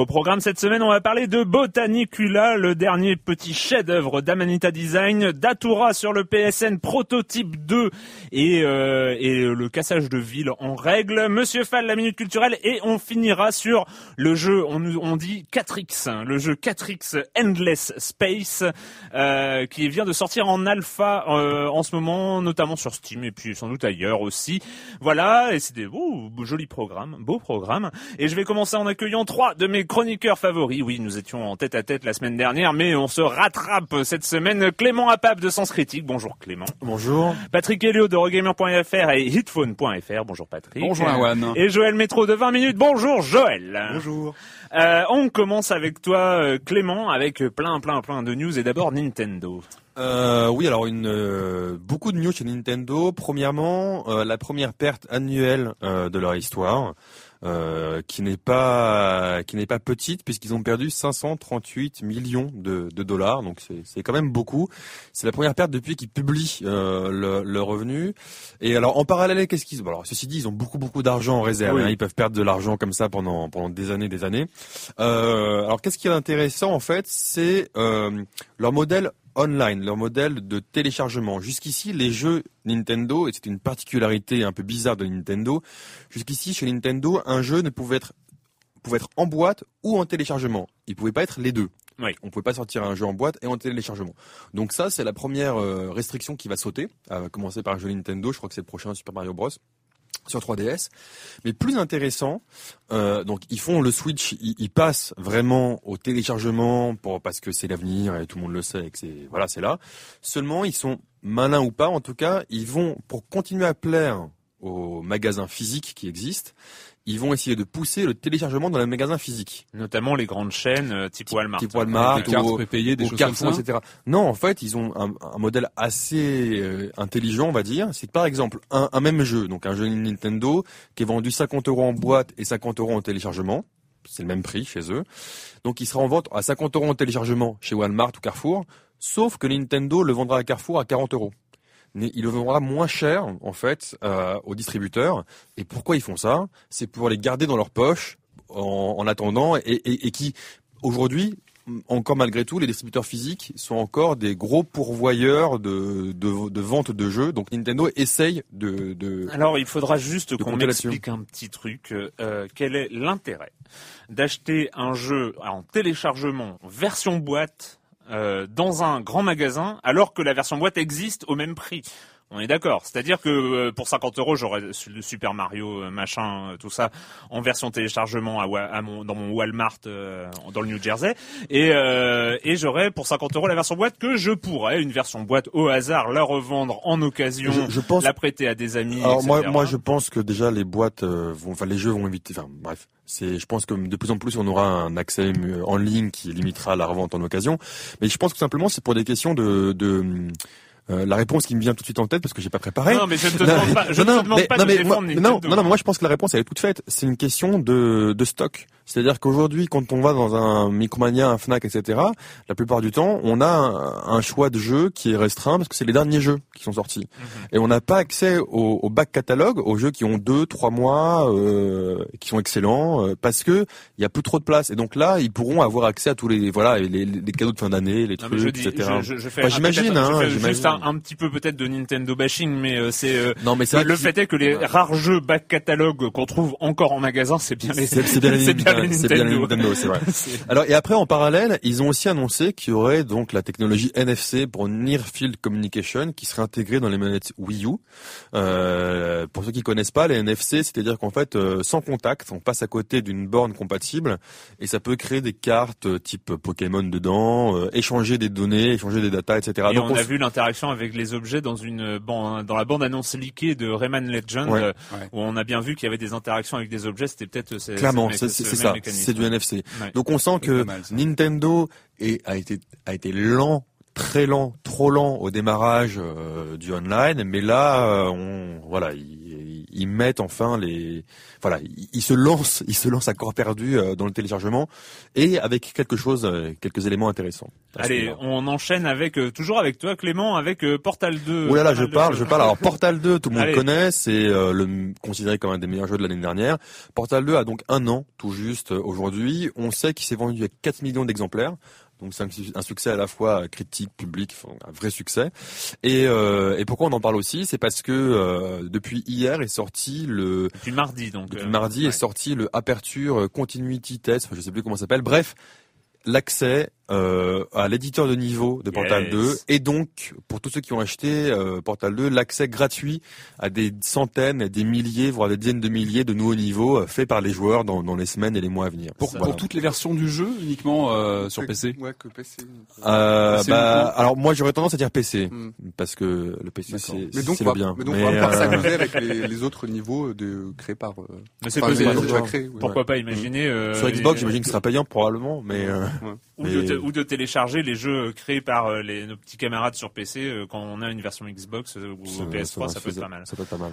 Au programme cette semaine, on va parler de Botanicula, le dernier petit chef-d'œuvre d'Amanita Design, Datura sur le PSN Prototype 2 et, euh, et le cassage de ville en règle. Monsieur Fall, la minute culturelle et on finira sur le jeu, on, on dit 4X, le jeu 4X Endless Space euh, qui vient de sortir en alpha euh, en ce moment, notamment sur Steam et puis sans doute ailleurs aussi. Voilà, et c'est des beaux, jolis programmes, beaux programmes. Et je vais commencer en accueillant trois de mes chroniqueurs favoris. Oui, nous étions en tête à tête la semaine dernière, mais on se rattrape cette semaine. Clément Apap de Sens Critique. Bonjour Clément. Bonjour. Patrick Helio de Regamer.fr et Hitphone.fr. Bonjour Patrick. Bonjour Awan. Et Joël Métro de 20 minutes. Bonjour Joël. Bonjour. Euh, on commence avec toi euh, Clément avec plein plein plein de news et d'abord Nintendo. Euh, oui, alors une euh, beaucoup de news chez Nintendo. Premièrement, euh, la première perte annuelle euh, de leur histoire. Euh, qui n'est pas qui n'est pas petite puisqu'ils ont perdu 538 millions de, de dollars. Donc c'est quand même beaucoup. C'est la première perte depuis qu'ils publient euh, le, le, revenu. Et alors en parallèle qu'est-ce qu'ils alors ceci dit ils ont beaucoup beaucoup d'argent en réserve Oui. hein. ils peuvent perdre de l'argent comme ça pendant pendant des années des années. Euh, alors qu'est-ce qui est intéressant en fait c'est euh, leur modèle online, leur modèle de téléchargement. Jusqu'ici, les jeux Nintendo, et c'est une particularité un peu bizarre de Nintendo, jusqu'ici, chez Nintendo, un jeu ne pouvait être, pouvait être en boîte ou en téléchargement. Il pouvait pas être les deux. Oui. On pouvait pas sortir un jeu en boîte et en téléchargement. Donc ça, c'est la première euh, restriction qui va sauter, à commencer par un jeu Nintendo, je crois que c'est le prochain Super Mario Bros sur 3DS. Mais plus intéressant, euh, donc ils font le switch, ils, ils passent vraiment au téléchargement pour parce que c'est l'avenir et tout le monde le sait et que c'est voilà c'est là. Seulement ils sont malins ou pas, en tout cas ils vont pour continuer à plaire aux magasins physiques qui existent, ils vont essayer de pousser le téléchargement dans les magasins physiques. Notamment les grandes chaînes euh, type Walmart. Type Walmart, Des cartes ou- prépayées, des choses Carrefour, comme ça. etc. Non, en fait, ils ont un, un modèle assez euh, intelligent, on va dire. C'est que par exemple, un, un même jeu, donc un jeu Nintendo, qui est vendu 50 euros en boîte et 50 euros en téléchargement. C'est le même prix chez eux. Donc il sera en vente à 50 euros en téléchargement chez Walmart ou Carrefour, sauf que Nintendo le vendra à Carrefour à 40 euros. Mais il le vendra moins cher, en fait, euh, aux distributeurs. Et pourquoi ils font ça? C'est pour les garder dans leur poche en, en attendant et, et, et qui, aujourd'hui, encore malgré tout, les distributeurs physiques sont encore des gros pourvoyeurs de, de, de vente de jeux. Donc Nintendo essaye de... de... Alors, il faudra juste qu'on m'explique un petit truc. euh, quel est l'intérêt d'acheter un jeu en téléchargement version boîte euh, dans un grand magasin alors que la version boîte existe au même prix on est d'accord. C'est-à-dire que euh, pour 50 euros, j'aurais le Super Mario, euh, machin, euh, tout ça, en version téléchargement à, mon, dans mon Walmart euh, dans le New Jersey, et, euh, et j'aurais pour 50 euros la version boîte que je pourrais, une version boîte au hasard, la revendre en occasion, Je, je pense la prêter à des amis. Alors moi, etc. moi, je pense que déjà les boîtes vont, enfin les jeux vont éviter. Enfin bref, c'est, je pense que de plus en plus on aura un accès en ligne qui limitera la revente en occasion. Mais je pense que simplement c'est pour des questions de, de euh, la réponse qui me vient tout de suite en tête parce que j'ai pas préparé. Non, mais je ne te demande pas, je non, te non, demande mais- pas non, de mais défendre moi- non, non, non, mais moi je pense que la réponse elle est toute faite. C'est une question de, de stock. C'est-à-dire qu'aujourd'hui, quand on va dans un Micromania, un Fnac, etc., la plupart du temps, on a un, un choix de jeux qui est restreint parce que c'est les derniers jeux qui sont sortis. Mhm. Et on n'a pas accès au, au back catalogue, aux jeux qui ont deux, trois mois, euh, qui sont excellents, euh, parce que il y a plus trop de place. Et donc là, ils pourront avoir accès à tous les voilà les, cadeaux de fin d'année, les trucs, mais je dis, etc. je, je, je fais, Enfin, un- j'imagine, hein, juste un, un petit peu peut-être de Nintendo bashing, mais euh, c'est euh, Non, mais c'est le, fait est que les rares jeux back catalogue qu'on trouve encore en magasin, c'est bien les, C'est- bien les bien les C'est bien Nintendo. Nintendo, c'est vrai. C'est- Alors et après en parallèle, ils ont aussi annoncé qu'il y aurait donc la technologie NFC pour Near Field Communication qui serait intégrée dans les manettes Wii U. Euh, pour ceux qui connaissent pas, les NFC, c'est-à-dire qu'en fait, euh, sans contact, on passe à côté d'une borne compatible et ça peut créer des cartes euh, type Pokémon dedans, euh, échanger des données, échanger des datas, etc. Et Donc, on on a vu l'interaction avec les objets dans une ban- dans la bande annonce leakée de Rayman Legend Ouais. euh, Ouais. où on a bien vu qu'il y avait des interactions avec des objets. C'était peut-être c'est- Clairement, c'est- ça, c'est du NFC. Ouais. Donc on sent que mal. Nintendo est, a été a été lent, très lent, trop lent au démarrage euh, du online, mais là, euh, on voilà, ils, ils mettent enfin les, voilà, ils, se lancent, ils se lancent à corps perdu euh, dans le téléchargement et avec quelque chose, euh, quelques éléments intéressants. Allez, on enchaîne avec euh, toujours avec toi Clément avec Portal 2. Oh là là, Pas je parle, je parle. Alors Portal 2, tout le monde Allez. connaît, c'est le considéré comme un des meilleurs jeux de l'année dernière. Portal 2 a donc un an, tout juste aujourd'hui. On sait qu'il s'est vendu à 4 millions d'exemplaires. Donc c'est un, su- un succès à la fois critique, public, un vrai succès. Et, euh, et pourquoi on en parle aussi? C'est parce que euh, depuis hier est sorti le Depuis mardi donc. depuis euh, mardi ouais. est sorti le Aperture Continuity Test, enfin, je sais plus comment ça s'appelle. Bref, l'accès euh, à l'éditeur de niveau de Portal Yes. 2 et donc pour tous ceux qui ont acheté euh, Portal 2 l'accès gratuit à des centaines, des milliers, voire des dizaines de milliers de nouveaux niveaux euh, faits par les joueurs dans, dans les semaines et les mois à venir. Pour, Ça, pour toutes les versions du jeu, uniquement euh, sur PC. Ouais, que PC. Euh, PC bah, alors moi j'aurais tendance à dire PC Hmm. parce que le PC c'est le bien. mais donc on va pouvoir euh, s'amuser avec les, les autres niveaux de, créés par. euh, Mais c'est enfin, ouais. Pourquoi pas imaginer euh, sur Xbox, j'imagine que ce sera payant probablement, mais euh, mais- ou de télécharger les jeux créés par euh, les, nos petits camarades sur PC euh, quand on a une version Xbox euh, ou ça- PS3, ça, ça- peut être pas mal. Ça peut être pas mal.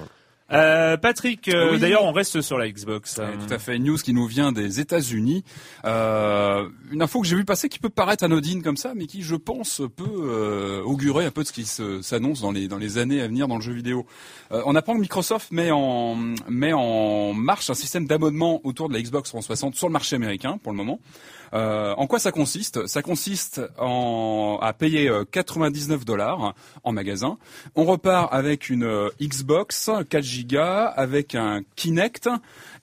Euh, Patrick, euh, Oui. d'ailleurs, on reste sur la Xbox. Euh, tout à fait. Une news qui nous vient des États-Unis. Euh, une info que j'ai vu passer qui peut paraître anodine comme ça, mais qui, je pense, peut euh, augurer un peu de ce qui s'annonce dans les dans les années à venir dans le jeu vidéo. Euh, on apprend que Microsoft met en met en marche un système d'abonnement autour de la Xbox 360 sur le marché américain pour le moment. Euh, en quoi ça consiste? Ça consiste en, à payer euh, 99 dollars en magasin. On repart avec une euh, Xbox 4 Go avec un Kinect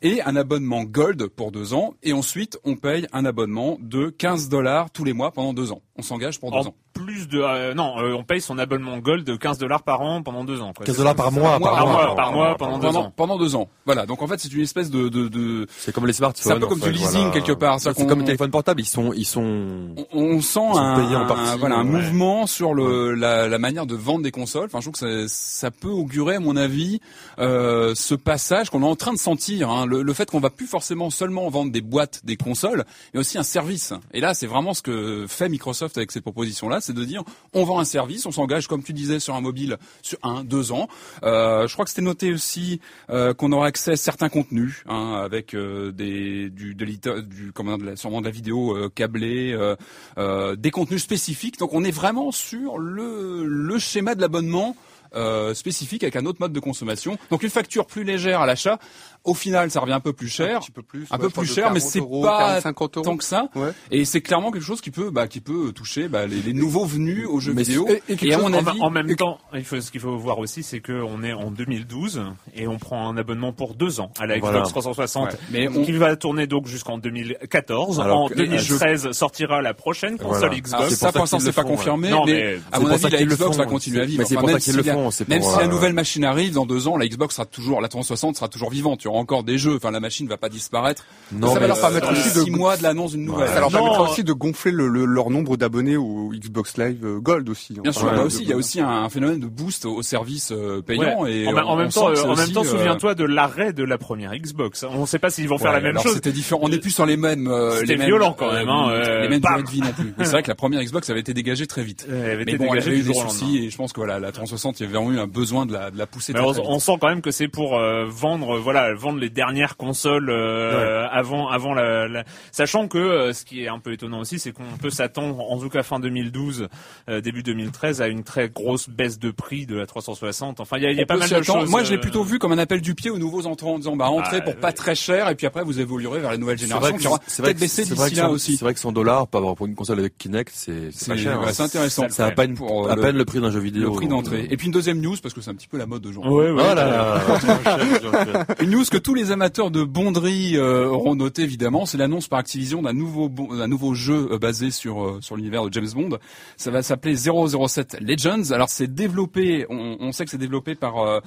et un abonnement Gold pour deux ans. Et ensuite, on paye un abonnement de 15 dollars tous les mois pendant deux ans. On s'engage pour deux en ans. plus de euh, non, euh, on paye son abonnement Gold de 15 dollars par an pendant deux ans. Quoi. 15 C'est dollars par mois, mois, par mois, par mois, pendant deux Pendant, ans. pendant deux ans. Voilà. Donc en fait, c'est une espèce de, de, de C'est comme les smartphones. C'est un peu comme fait, du leasing, voilà. quelque part. C'est comme les téléphones portables, ils sont, ils sont. on, on sent sont un, payés en partie, un- voilà, un ouais. mouvement sur le, la, la manière de vendre des consoles. Enfin, je trouve que ça, ça peut augurer, à mon avis, euh, ce passage qu'on est en train de sentir. hein. Le, le fait qu'on va plus forcément seulement vendre des boîtes, des consoles, mais aussi un service. Et là, c'est vraiment ce que fait Microsoft avec cette proposition-là, c'est de dire on vend un service, on s'engage, comme tu disais, sur un mobile sur un, deux ans. Euh, je crois que c'était noté aussi euh, qu'on aura accès à certains contenus, hein, avec euh, des du de du comment de la, sûrement de la vidéo euh, câblée, euh, euh, des contenus spécifiques. Donc on est vraiment sur le le schéma de l'abonnement. euh, spécifique avec un autre mode de consommation. Donc une facture plus légère à l'achat. Au final, ça revient un peu plus cher, Un petit peu plus. un ouais, peu je crois plus de cher, mais 40 c'est pas 40, 50 euros. tant que ça. Ouais. Et c'est clairement quelque chose qui peut, bah, qui peut toucher bah, les, les nouveaux venus aux jeux Mais vidéo. et- et En, avis, en même temps, il faut, ce qu'il faut voir aussi, c'est qu'on est en 2012 et on prend un abonnement pour deux ans à la Xbox Voilà. 360, Ouais. Mais on- qui va tourner donc jusqu'en 2014. Alors en que- 2013 sortira la prochaine console Voilà. Xbox. Alors, c'est ça, pour l'instant, c'est pas confirmé, Non, mais, à mon avis, la Xbox va continuer à vivre. Mais c'est Enfin, pour ça même la- si la euh, nouvelle machine arrive dans deux ans, la Xbox sera toujours, la 360 sera toujours vivante. Encore des jeux. Enfin, la machine va pas disparaître. Non, Ça va leur permettre Euh, aussi de- six mois de l'annonce d'une nouvelle. Ça leur permettra aussi de gonfler le, le- leur nombre d'abonnés au Xbox Live euh, Gold aussi. Bien sûr, là de- aussi, il y a aussi un phénomène de boost au service euh, payant. Ouais. Et en, même temps, euh, en même euh, souviens-toi de l'arrêt de la première Xbox. On ne sait pas s'ils vont faire ouais, la même chose. C'était différent. On n'est plus sur les mêmes. euh, C'était violent quand même, hein, euh, euh, les mêmes durées de vie non plus. C'est vrai que la première Xbox avait été dégagée très vite. Elle avait Mais bon, elle avait eu des soucis et je pense que voilà, la 360, il y avait vraiment eu un besoin de la, pousser on, sent quand même que c'est pour euh, vendre, voilà, vendre les dernières consoles euh, avant, avant la, la- sachant que euh, ce qui est un peu étonnant aussi, c'est qu'on peut s'attendre, en tout cas fin 2012, euh, début 2013, à une très grosse baisse de prix de la 360. Enfin, il y a, y pas mal de choses. Moi, je l'ai plutôt vu comme un appel du pied aux nouveaux entrants en disant, bah, rentrez Ah, pour pas très cher et puis après vous évoluerez vers les nouvelles C'est générations vrai qui aura c'est peut-être que baissé c'est vrai d'ici que là aussi. C'est vrai que 100 dollars par rapport pour une console avec Kinect, c'est c'est pas cher. ouais, hein. c'est intéressant. C'est à peine, Pour, à le- peine le prix d'un jeu vidéo. le prix d'entrée. Et puis une deuxième news parce que c'est un petit peu la mode aujourd'hui. Ouais, ouais. Voilà. Une news que tous les amateurs de bonderie euh, auront noté évidemment, c'est l'annonce par Activision d'un nouveau d'un nouveau jeu euh, basé sur euh, sur l'univers de James Bond. Ça va s'appeler 007 Legends. Alors c'est développé, on, on sait que c'est développé par euh,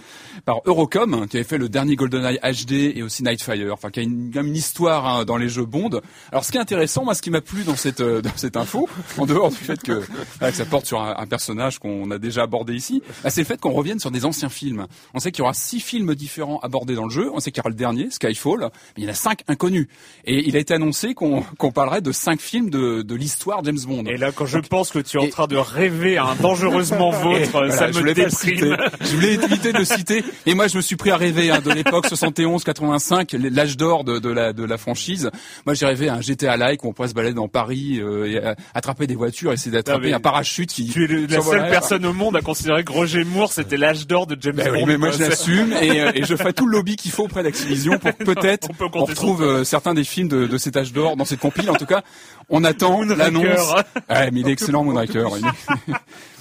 par Eurocom hein, qui avait fait le dernier GoldenEye HD et aussi Nightfire, enfin qui a une, une histoire hein, dans les jeux Bond. Alors ce qui est intéressant, moi ce qui m'a plu dans cette euh, dans cette info, en dehors du fait que, voilà, que ça porte sur un, personnage qu'on a déjà abordé ici, bah, c'est le fait qu'on revienne sur des anciens films. On sait qu'il y aura six films différents abordés dans le jeu. Sait qu'il y aura le dernier, Skyfall, mais il y en a cinq inconnus. Et il a été annoncé qu'on parlerait de cinq films de, de l'histoire James Bond. Et là, quand je pense que tu es en train de rêver à un dangereusement vôtre, Voilà, ça je me le déprime. Je voulais éviter de citer. Et moi, je me suis pris à rêver hein, de l'époque 71-85, l'âge d'or de, de la, de la franchise. Moi, j'ai rêvé à un GTA-like où on pourrait se balader dans Paris, euh, et, euh, attraper des voitures, essayer d'attraper un parachute qui. Tu es le- la seule personne au monde à considérer que Roger Moore c'était l'âge d'or de James Ben oui, Bond. mais moi je l'assume et, euh, et je ferai tout le lobby qu'il faut auprès d'Activision pour peut-être On peut on, compter retrouve euh, certains des films de, de cet âge d'or dans cette compile. En tout cas, on attend l'annonce. Ouais, mais il est excellent Moonraker.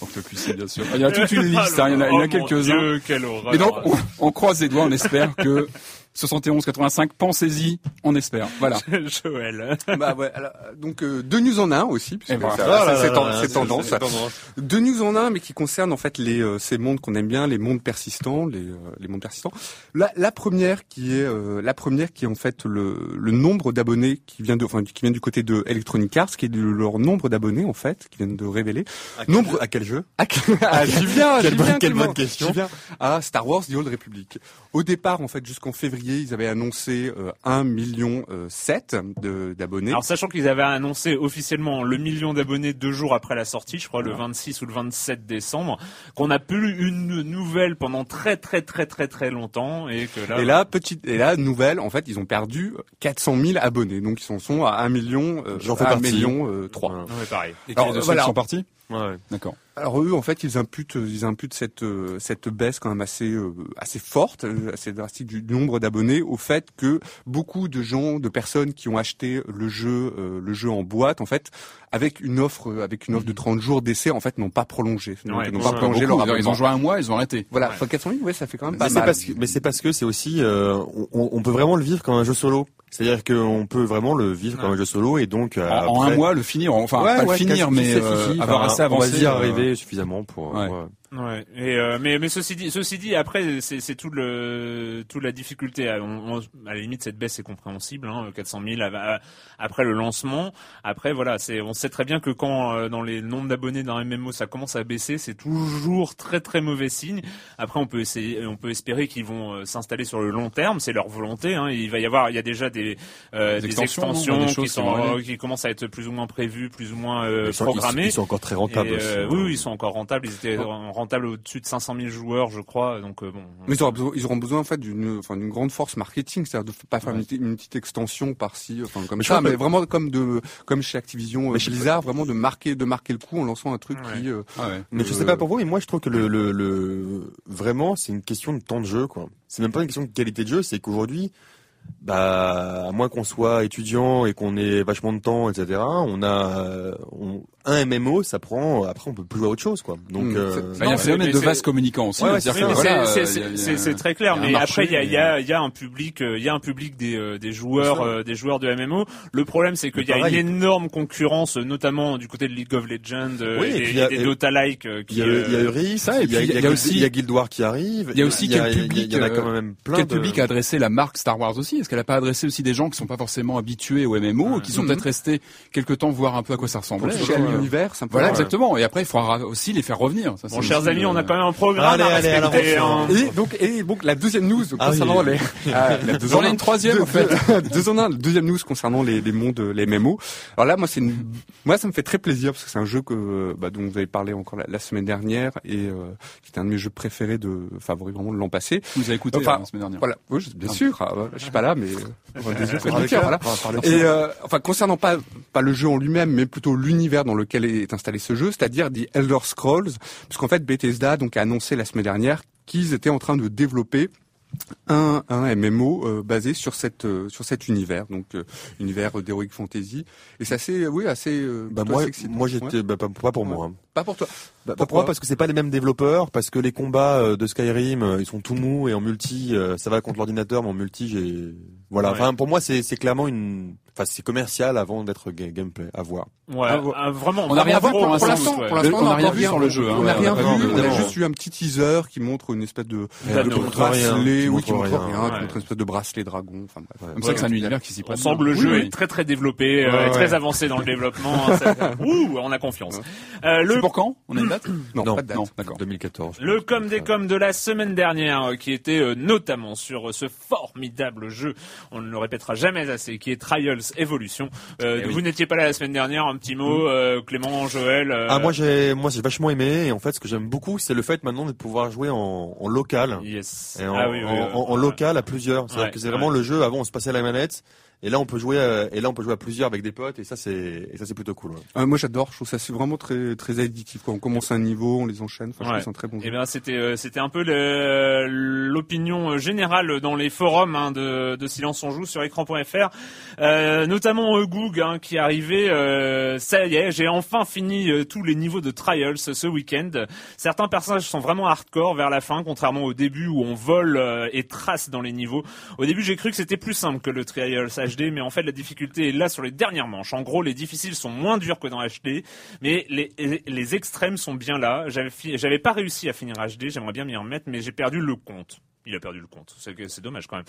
Octopussy, bien sûr. Il y a toute une liste, hein, il y en a, Oh quelques-uns. Et donc, on, on croise les doigts, on espère que 71-85, pensez-y, on espère. Voilà. Joël. bah ouais, alors, donc euh, deux news en un aussi, puisque voilà. Ah c'est ten- tendance. Deux news en un, mais qui concernent en fait les euh, ces mondes qu'on aime bien, les mondes persistants, les euh, les mondes persistants. La, la première qui est euh, la première qui est en fait le le nombre d'abonnés qui vient de enfin qui vient du côté de Electronic Arts, qui est le- leur nombre d'abonnés en fait, qui viennent de révéler. À quel Nombre- jeu- à quel jeu? Ah, ah, j'y viens, Quelle bonne- quelle bonne question. J'y viens. À Star Wars The Old Republic. Au départ, en fait, jusqu'en février, ils avaient annoncé euh, 1 million euh, 7 de- d'abonnés. Alors sachant qu'ils avaient annoncé officiellement le million d'abonnés deux jours après la sortie, je crois le 26 ou le 27 décembre, qu'on n'a plus eu une nouvelle pendant très très très très très longtemps et que là. Et là, petite, et là, nouvelle, en fait, ils ont perdu 400 000 abonnés. Donc, ils en sont à 1 million, euh, J'en fais à 1 partie. million euh, 3. Voilà. Non, mais pareil. Et Alors, ceux voilà. qui sont partis? Ouais, ouais. D'accord. Alors eux, en fait, ils imputent, ils imputent cette euh, cette baisse quand même assez euh, assez forte, euh, assez drastique du nombre d'abonnés au fait que beaucoup de gens, de personnes qui ont acheté le jeu, euh, le jeu en boîte, en fait, avec une offre, euh, avec une offre de 30 jours d'essai, en fait, n'ont pas prolongé, Donc, Ouais, ils n'ont ouais, pas ouais, prolongé Beaucoup, leur ils ont abonnement. joué un mois, ils ont arrêté. Voilà, enfin, 400 000, ouais, ça fait quand même pas Mais c'est mal. parce que, mais c'est parce que c'est aussi, euh, on, on peut vraiment le vivre comme un jeu solo. C'est-à-dire qu'on peut vraiment le vivre comme un jeu solo et donc euh, En, après- un mois, le finir, enfin Ouais, pas ouais, le finir, mais euh, avoir Enfin, assez avancé. On va dire euh, arriver suffisamment pour. Ouais. Ouais. Et euh, mais mais ceci dit, ceci dit, après c'est tout le toute la difficulté. À, on- on- à la limite, cette baisse est compréhensible. Hein, 400 000 av- à- après le lancement. Après voilà, c'est on sait très bien que quand euh, dans les nombres d'abonnés d'un MMO ça commence à baisser, c'est toujours très très mauvais signe. Après on peut essayer, on peut espérer qu'ils vont euh, s'installer sur le long terme. C'est leur volonté. Hein. Il va y avoir, il y a déjà des euh, Des des extensions, des qui sont euh, qui commencent à être plus ou moins prévues, plus ou moins euh, Ils, sont, ils sont- programmées. ils sont encore très rentables. Et, aussi, euh, hein. oui, oui, ils sont encore rentables. Ils étaient rentables au-dessus de 500 000 joueurs, je crois. Donc euh, bon. Mais ils auront besoin, ils auront besoin en fait d'une, enfin d'une grande force marketing, c'est-à-dire de pas faire une, petite- une petite extension par-ci, enfin comme Mais ça, mais que- vraiment comme de, comme chez Activision, euh, Mais je- Blizzard, vraiment de marquer, de marquer le coup en lançant un truc Ouais. qui. euh, Ah ouais. Mais je euh, sais pas pour vous, mais moi je trouve que le, le, le vraiment c'est une question de temps de jeu quoi. C'est même pas une question de qualité de jeu, c'est qu'aujourd'hui, bah à moins qu'on soit étudiant et qu'on ait vachement de temps, etc. On a euh, on- un MMO, ça prend. Après, on peut plus jouer à autre chose quoi. Donc Mm, euh, Bah, il y a un phénomène de c'est- vase communicant aussi. Ouais, voilà, c'est- euh, très clair. Mais marché, après, il y a, il y, et- a, il y a un public, euh, il y a un public des, euh, des joueurs, euh, des joueurs de MMO. Le problème, c'est qu'il y a une énorme concurrence, euh, notamment du côté de League of Legends euh, Oui, et et, puis il y a- et des et- Dota-like. euh, il qui, y a, il y a euh, Euris, ça, et il y a, puis il y a, aussi- il y a Guild Wars qui arrive. Il y a aussi quel public, il y en a quand euh, même plein Quel public a adressé la marque Star Wars aussi Est-ce qu'elle a pas adressé aussi des gens qui sont pas forcément habitués au MMO, qui sont Mhm. peut-être restés quelque temps voir un peu à quoi ça ressemblait chez l'univers, simplement. Voilà, exactement. Et après, il faudra aussi les faire revenir. Ça, Bon, chers amis, euh, on a quand même un programme Allez, à allez, hein. Et donc, et donc la deuxième news Ah oui. concernant les, ah, la deux J'en en une troisième, Deux- en fait. deux- en un. La deuxième news concernant les, les mondes, les MMO. Alors là, moi, c'est une, moi, ça me fait très plaisir parce que c'est un jeu que, bah, dont vous avez parlé encore la, la semaine dernière et euh, qui est un de mes jeux préférés de, favoris vraiment de l'an passé. Vous avez écouté Enfin, la semaine dernière. Voilà, oui, bien sûr. ah, je suis pas là, mais euh, clair, voilà. Et euh, enfin concernant pas pas le jeu en lui-même, mais plutôt l'univers dans lequel est installé ce jeu, c'est-à-dire The Elder Scrolls, puisqu'en fait Bethesda donc a annoncé la semaine dernière qu'ils étaient en train de développer un, un MMO euh, basé sur cette euh, sur cet univers, donc euh, univers d'heroic fantasy. Et c'est assez, oui, assez. Bah moi, assez moi j'étais Ouais. bah, pas, pas pour moi. hein. Pas pour toi. Bah, Pourquoi pourquoi? Parce que c'est pas les mêmes développeurs, parce que les combats euh, de Skyrim, euh, ils sont tout mous et en multi, euh, ça va contre l'ordinateur, mais en multi, j'ai voilà. Ouais. Enfin, pour moi, c'est c'est clairement une, enfin, c'est commercial avant d'être ga- gameplay. À voir. Ouais, Ah, ouais. ah, vraiment. On n'a rien vu pour l'instant, ouais. pour l'instant, On n'a rien vu sur le jeu, hein. On n'a rien vu. On a juste eu un petit teaser qui montre une espèce de, de bracelet, qui oui, qui montre rien. une espèce de bracelet dragon. Enfin bref. Ouais. Comme ça que c'est un univers qui s'y On prête. que le jeu est très très développé, très avancé dans le développement. Ça- Ouh, on a confiance. Le pour quand On a une date Non, Non, pas de date. Non, d'accord. 2014. Le com des com de la semaine dernière, euh, qui était euh, notamment sur euh, ce formidable jeu, on ne le répétera jamais assez, qui est Trials Evolution. Euh, Eh oui. Vous n'étiez pas là la semaine dernière, un petit mot, euh, Clément, Joël. euh, Ah moi j'ai, moi j'ai vachement aimé et en fait ce que j'aime beaucoup c'est le fait maintenant de pouvoir jouer en, en local. Yes. Et en, Ah oui, oui, en- oui, en- en ouais. local à plusieurs. C'est-à-dire Ouais, que c'est vraiment ouais. le jeu. Avant, on se passait à la manette. Et là, on peut jouer. euh, et là, on peut jouer à plusieurs avec des potes. Et ça, c'est. Et ça, c'est plutôt cool. ouais. Euh, moi j'adore, je trouve ça c'est vraiment très très addictif. Quoi. On commence un niveau, on les enchaîne. Enfin, je trouve Ouais. que c'est un très bon Eh jeu. bien, c'était euh, c'était un peu le- l'opinion générale dans les forums hein, de, de Silence on joue sur écran.fr, euh, notamment euh, Goog hein, qui arrivait. euh, ça y est, j'ai enfin fini euh, tous les niveaux de Trials ce week-end. Certains personnages sont vraiment hardcore vers la fin, contrairement au début où on vole euh, et trace dans les niveaux. Au début, j'ai cru que c'était plus simple que le Trials HD, mais en fait, la difficulté est là sur les dernières manches. En gros, les difficiles sont moins durs que dans HD, mais les, extrêmes sont bien là. J'avais pas réussi à finir HD, j'aimerais bien m'y remettre, mais j'ai perdu le compte. Il a perdu le compte. C'est dommage quand même.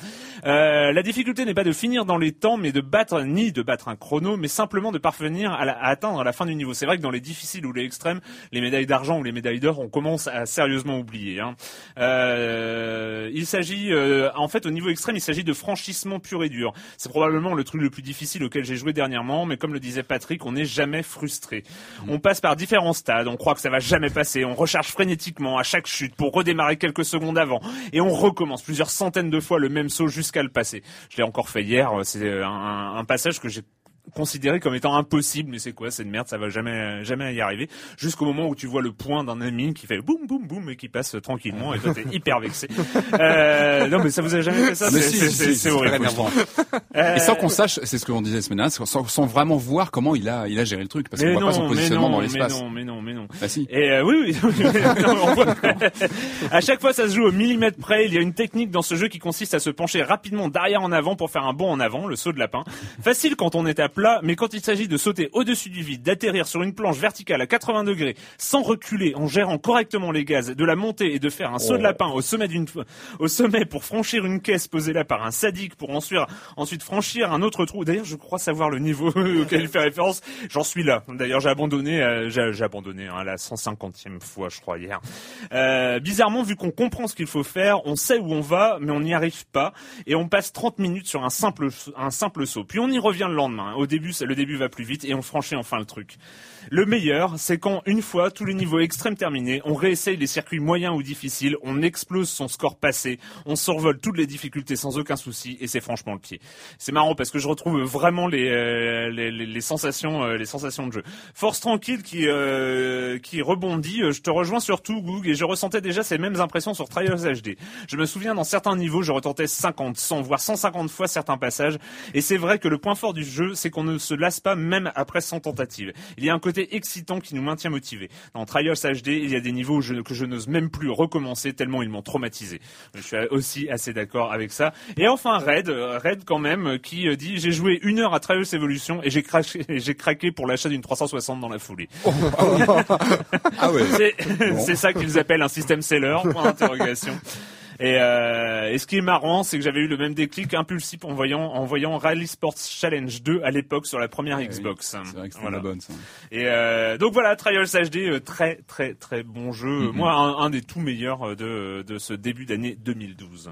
Euh, la difficulté n'est pas de finir dans les temps, mais de battre ni de battre un chrono, mais simplement de parvenir à, la- à atteindre la fin du niveau. C'est vrai que dans les difficiles ou les extrêmes, les médailles d'argent ou les médailles d'or, on commence à sérieusement oublier. Hein. Euh, il s'agit, euh, en fait, au niveau extrême, il s'agit de franchissement pur et dur. C'est probablement le truc le plus difficile auquel j'ai joué dernièrement, mais comme le disait Patrick, on n'est jamais frustré. On passe par différents stades, on croit que ça va jamais passer, on recharge frénétiquement à chaque chute pour redémarrer quelques secondes avant, et on recommence plusieurs centaines de fois le même saut jusqu'à le passer. Je l'ai encore fait hier, c'est un, un passage que j'ai considéré comme étant impossible, mais c'est quoi cette merde, ça va jamais jamais y arriver, jusqu'au moment où tu vois le point d'un ami qui fait boum boum boum et qui passe tranquillement et toi t'es hyper vexé. Euh, non mais ça vous a jamais fait ça? Mais C'est- si, c'est- si, si, horrible. Euh, Et sans qu'on sache, c'est ce qu'on disait la semaine dernière, sans, sans vraiment voir comment il a, il a géré le truc, parce mais qu'on voit pas non, son mais positionnement non, dans mais l'espace. non, mais non, mais non. Bah si. Et euh, oui, oui, non, voit- à chaque fois, ça se joue au millimètre près. Il y a une technique dans ce jeu qui consiste à se pencher rapidement d'arrière en avant pour faire un bond en avant, le saut de lapin. Facile quand on est à plat, mais quand il s'agit de sauter au-dessus du vide, d'atterrir sur une planche verticale à 80 degrés, sans reculer, en gérant correctement les gaz, de la monter et de faire un saut de lapin au sommet d'une, au sommet pour franchir une caisse posée là par un sadique, pour ensuite, ensuite franchir un autre trou. D'ailleurs, je crois savoir le niveau auquel il fait référence. J'en suis là. D'ailleurs, j'ai abandonné, euh, j'ai, j'ai abandonné hein, la 150e fois, je crois hier. Euh, bizarrement, vu qu'on comprend ce qu'il faut faire, on sait où on va, mais on n'y arrive pas, et on passe 30 minutes sur un simple, un simple saut. Puis on y revient le lendemain. Au début, ça- le début va plus vite, et on franchit enfin le truc. Le meilleur, c'est quand, une fois tous les niveaux extrêmes terminés, on réessaye les circuits moyens ou difficiles, on explose son score passé, on survole toutes les difficultés sans aucun souci, et c'est franchement le pied. C'est marrant parce que je retrouve vraiment les, euh, sensations, euh, les sensations de jeu. Force tranquille qui, euh, qui rebondit, je te rejoins surtout, Goog, et je ressentais déjà ces mêmes impressions sur Trials HD. Je me souviens, dans certains niveaux, je retentais 50, 100, voire 150 fois certains passages, et c'est vrai que le point fort du jeu, c'est qu'on ne se lasse pas même après 100 tentatives. Il y a un côté excitant qui nous maintient motivés. Dans Trials HD, il y a des niveaux que je n'ose même plus recommencer tellement ils m'ont traumatisé. Je suis aussi assez d'accord avec ça. Et enfin Red, euh, Red quand même, euh, qui euh, dit j'ai joué une heure à Trials Evolution et j'ai craqué, et j'ai craqué pour l'achat d'une 360 dans la foulée. Ah ouais. C'est c'est ça qu'ils appellent un système seller, point d'interrogation. Euh, et, ce qui est marrant, c'est que j'avais eu le même déclic impulsif en voyant, en Rally Sports Challenge 2 à l'époque sur la première eh Xbox. Oui. C'est vrai que c'était la bonne. Et euh, donc voilà, Trials HD, euh, très très très bon jeu. Mm-hmm. Moi, un, des tout meilleurs de, de ce début d'année 2012.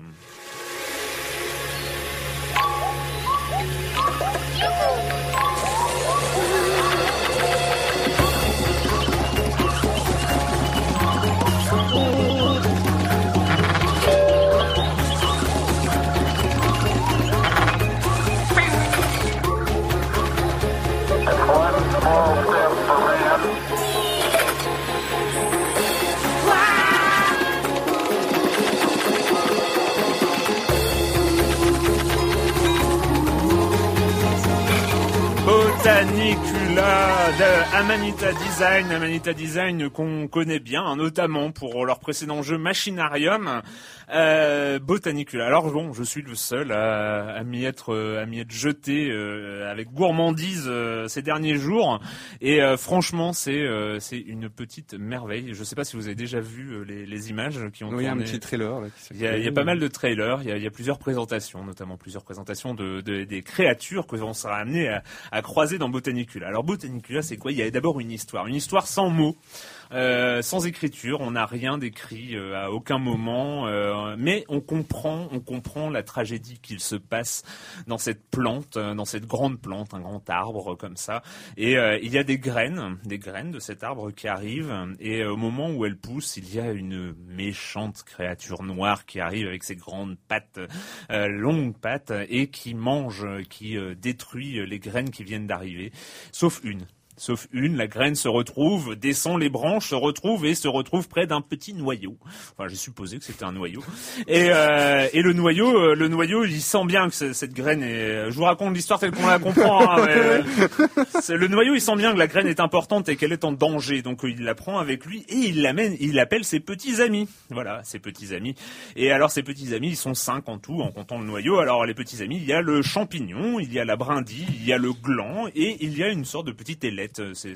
De Design, Amanita Design qu'on connaît bien, hein, notamment pour leur précédent jeu Machinarium. Euh, Botanicula. Alors bon, je suis le seul à, à m'y être, euh, à m'y être jeté euh, avec gourmandise euh, ces derniers jours. Et euh, franchement, c'est euh, c'est une petite merveille. Je ne sais pas si vous avez déjà vu les, les images qui ont Oui, un tourné. petit trailer. Là, qui Il y, a, il y a pas mal de trailers, il y a, il y a plusieurs présentations, notamment plusieurs présentations de, de- des créatures que l'on sera amené à, à croiser dans Botanicula. Alors Botanicula, c'est quoi? Il y a d'abord une histoire, une histoire sans mots, euh, sans écriture. On n'a rien d'écrit euh, à aucun moment, euh, mais on comprend, on comprend la tragédie qu'il se passe dans cette plante, euh, dans cette grande plante, un grand arbre comme ça. Et euh, il y a des graines, des graines de cet arbre qui arrivent. Et au moment où elles poussent, il y a une méchante créature noire qui arrive avec ses grandes pattes, longues pattes, et qui mange, qui détruit les graines qui viennent d'arriver, sauf une. Sauf une, la graine se retrouve, descend les branches, se retrouve et se retrouve près d'un petit noyau. Enfin, j'ai supposé que c'était un noyau. Et, euh, et le noyau, euh, le noyau, il sent bien que cette graine est. Je vous raconte l'histoire telle qu'on la comprend. hein, mais, euh, le noyau, il sent bien que la graine est importante et qu'elle est en danger, donc euh, il la prend avec lui et il l'amène. Il appelle ses petits amis. Voilà, ses petits amis. Et alors, ses petits amis, ils sont cinq en tout, en comptant le noyau. Alors, les petits amis, il y a le champignon, il y a la brindille, il y a le gland et il y a une sorte de petite ailette. C'est, c'est-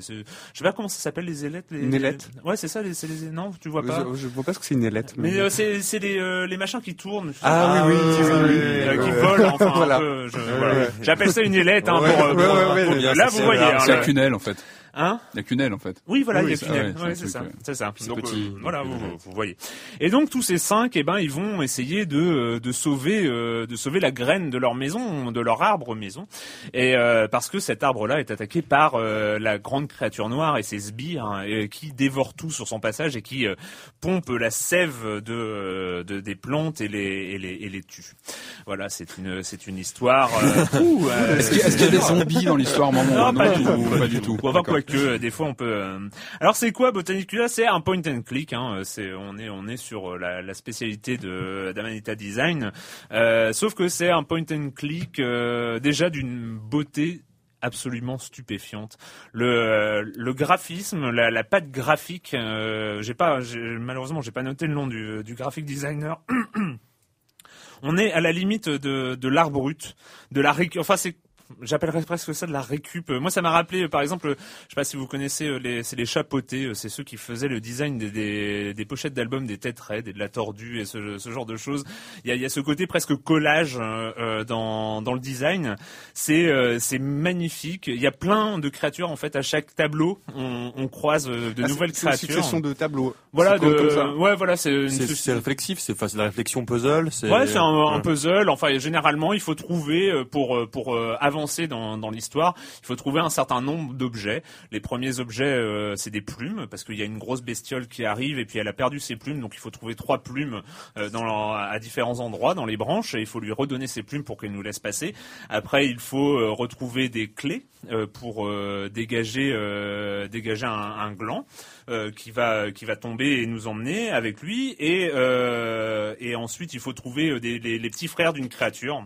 je sais pas comment ça s'appelle les ailettes. Les, Une ailette Ouais, c'est ça. Les, c'est les... Non, tu vois pas. Je, je vois pas ce que c'est une ailette. Mais euh, c'est c'est les euh, les machins qui tournent. Ah oui, oui, euh, oui, oui, euh, oui, qui volent. Enfin, Voilà. un peu, je- Ouais, voilà. ouais. J'appelle ça une ailette hein, pour, euh, pour, euh, pour- là vous c'est voyez. hein, C'est la le- quenelle en fait. Hein La quenelle en fait. oui, voilà, Oui, il y a ouais, c'est ça, c'est ça. Donc, petit. euh, voilà, vous, vous- voyez. Et donc tous ces cinq, eh ben, ils vont essayer de euh, de sauver euh, de sauver la graine de leur maison, de leur arbre maison, et euh, parce que cet arbre-là est attaqué par euh, la grande créature noire et ses sbires hein, qui dévorent tout sur son passage et qui euh, pompent la sève de, euh, de des plantes et les et les et les tue. Voilà, c'est une c'est une histoire. euh, euh, Est-ce qu'il y, a- y des zombies dans l'histoire Maman non, pas du tout, Pas du tout. Enfin. Quoique, euh, des fois on peut. euh, Alors c'est quoi Botanicula C'est un point and click. Hein. C'est on est on est sur euh, la, spécialité de d'Amanita Design. Euh, sauf que c'est un point and click euh, déjà d'une beauté absolument stupéfiante. Le, euh, graphisme, la, patte graphique, euh, j'ai pas, malheureusement, j'ai pas noté le nom du, du graphic designer. On est à la limite de, de l'art brut, de la enfin c'est J'appellerais presque ça de la récup. Moi, ça m'a rappelé, par exemple, je sais pas si vous connaissez euh, les, c'est les chapeautés. euh, C'est ceux qui faisaient le design des, des, des pochettes d'albums des têtes raides et de la tordue et ce, ce genre de choses. Il y a, il y a ce côté presque collage euh, euh, dans, dans le design. C'est, euh, c'est magnifique. Il y a plein de créatures en fait à chaque tableau. On, on croise euh, de Ah, nouvelles c'est- c'est une créatures. succession de tableaux. Voilà, de, comme ça. ouais, voilà, c'est C'est réflexif, c'est enfin, la réflexion puzzle. C'est Ouais, c'est un, puzzle. Enfin, généralement, il faut trouver euh, pour euh, pour euh, dans, dans l'histoire, il faut trouver un certain nombre d'objets. Les premiers objets, euh, c'est des plumes parce qu'il y a une grosse bestiole qui arrive et puis elle a perdu ses plumes, donc il faut trouver trois plumes euh, dans à différents endroits dans les branches et il faut lui redonner ses plumes pour qu'elle nous laisse passer. Après, il faut euh, retrouver des clés euh, pour euh, dégager dégager un, un gland qui va qui va tomber et nous emmener avec lui et euh, et ensuite il faut trouver euh, des, les, les petits frères d'une créature.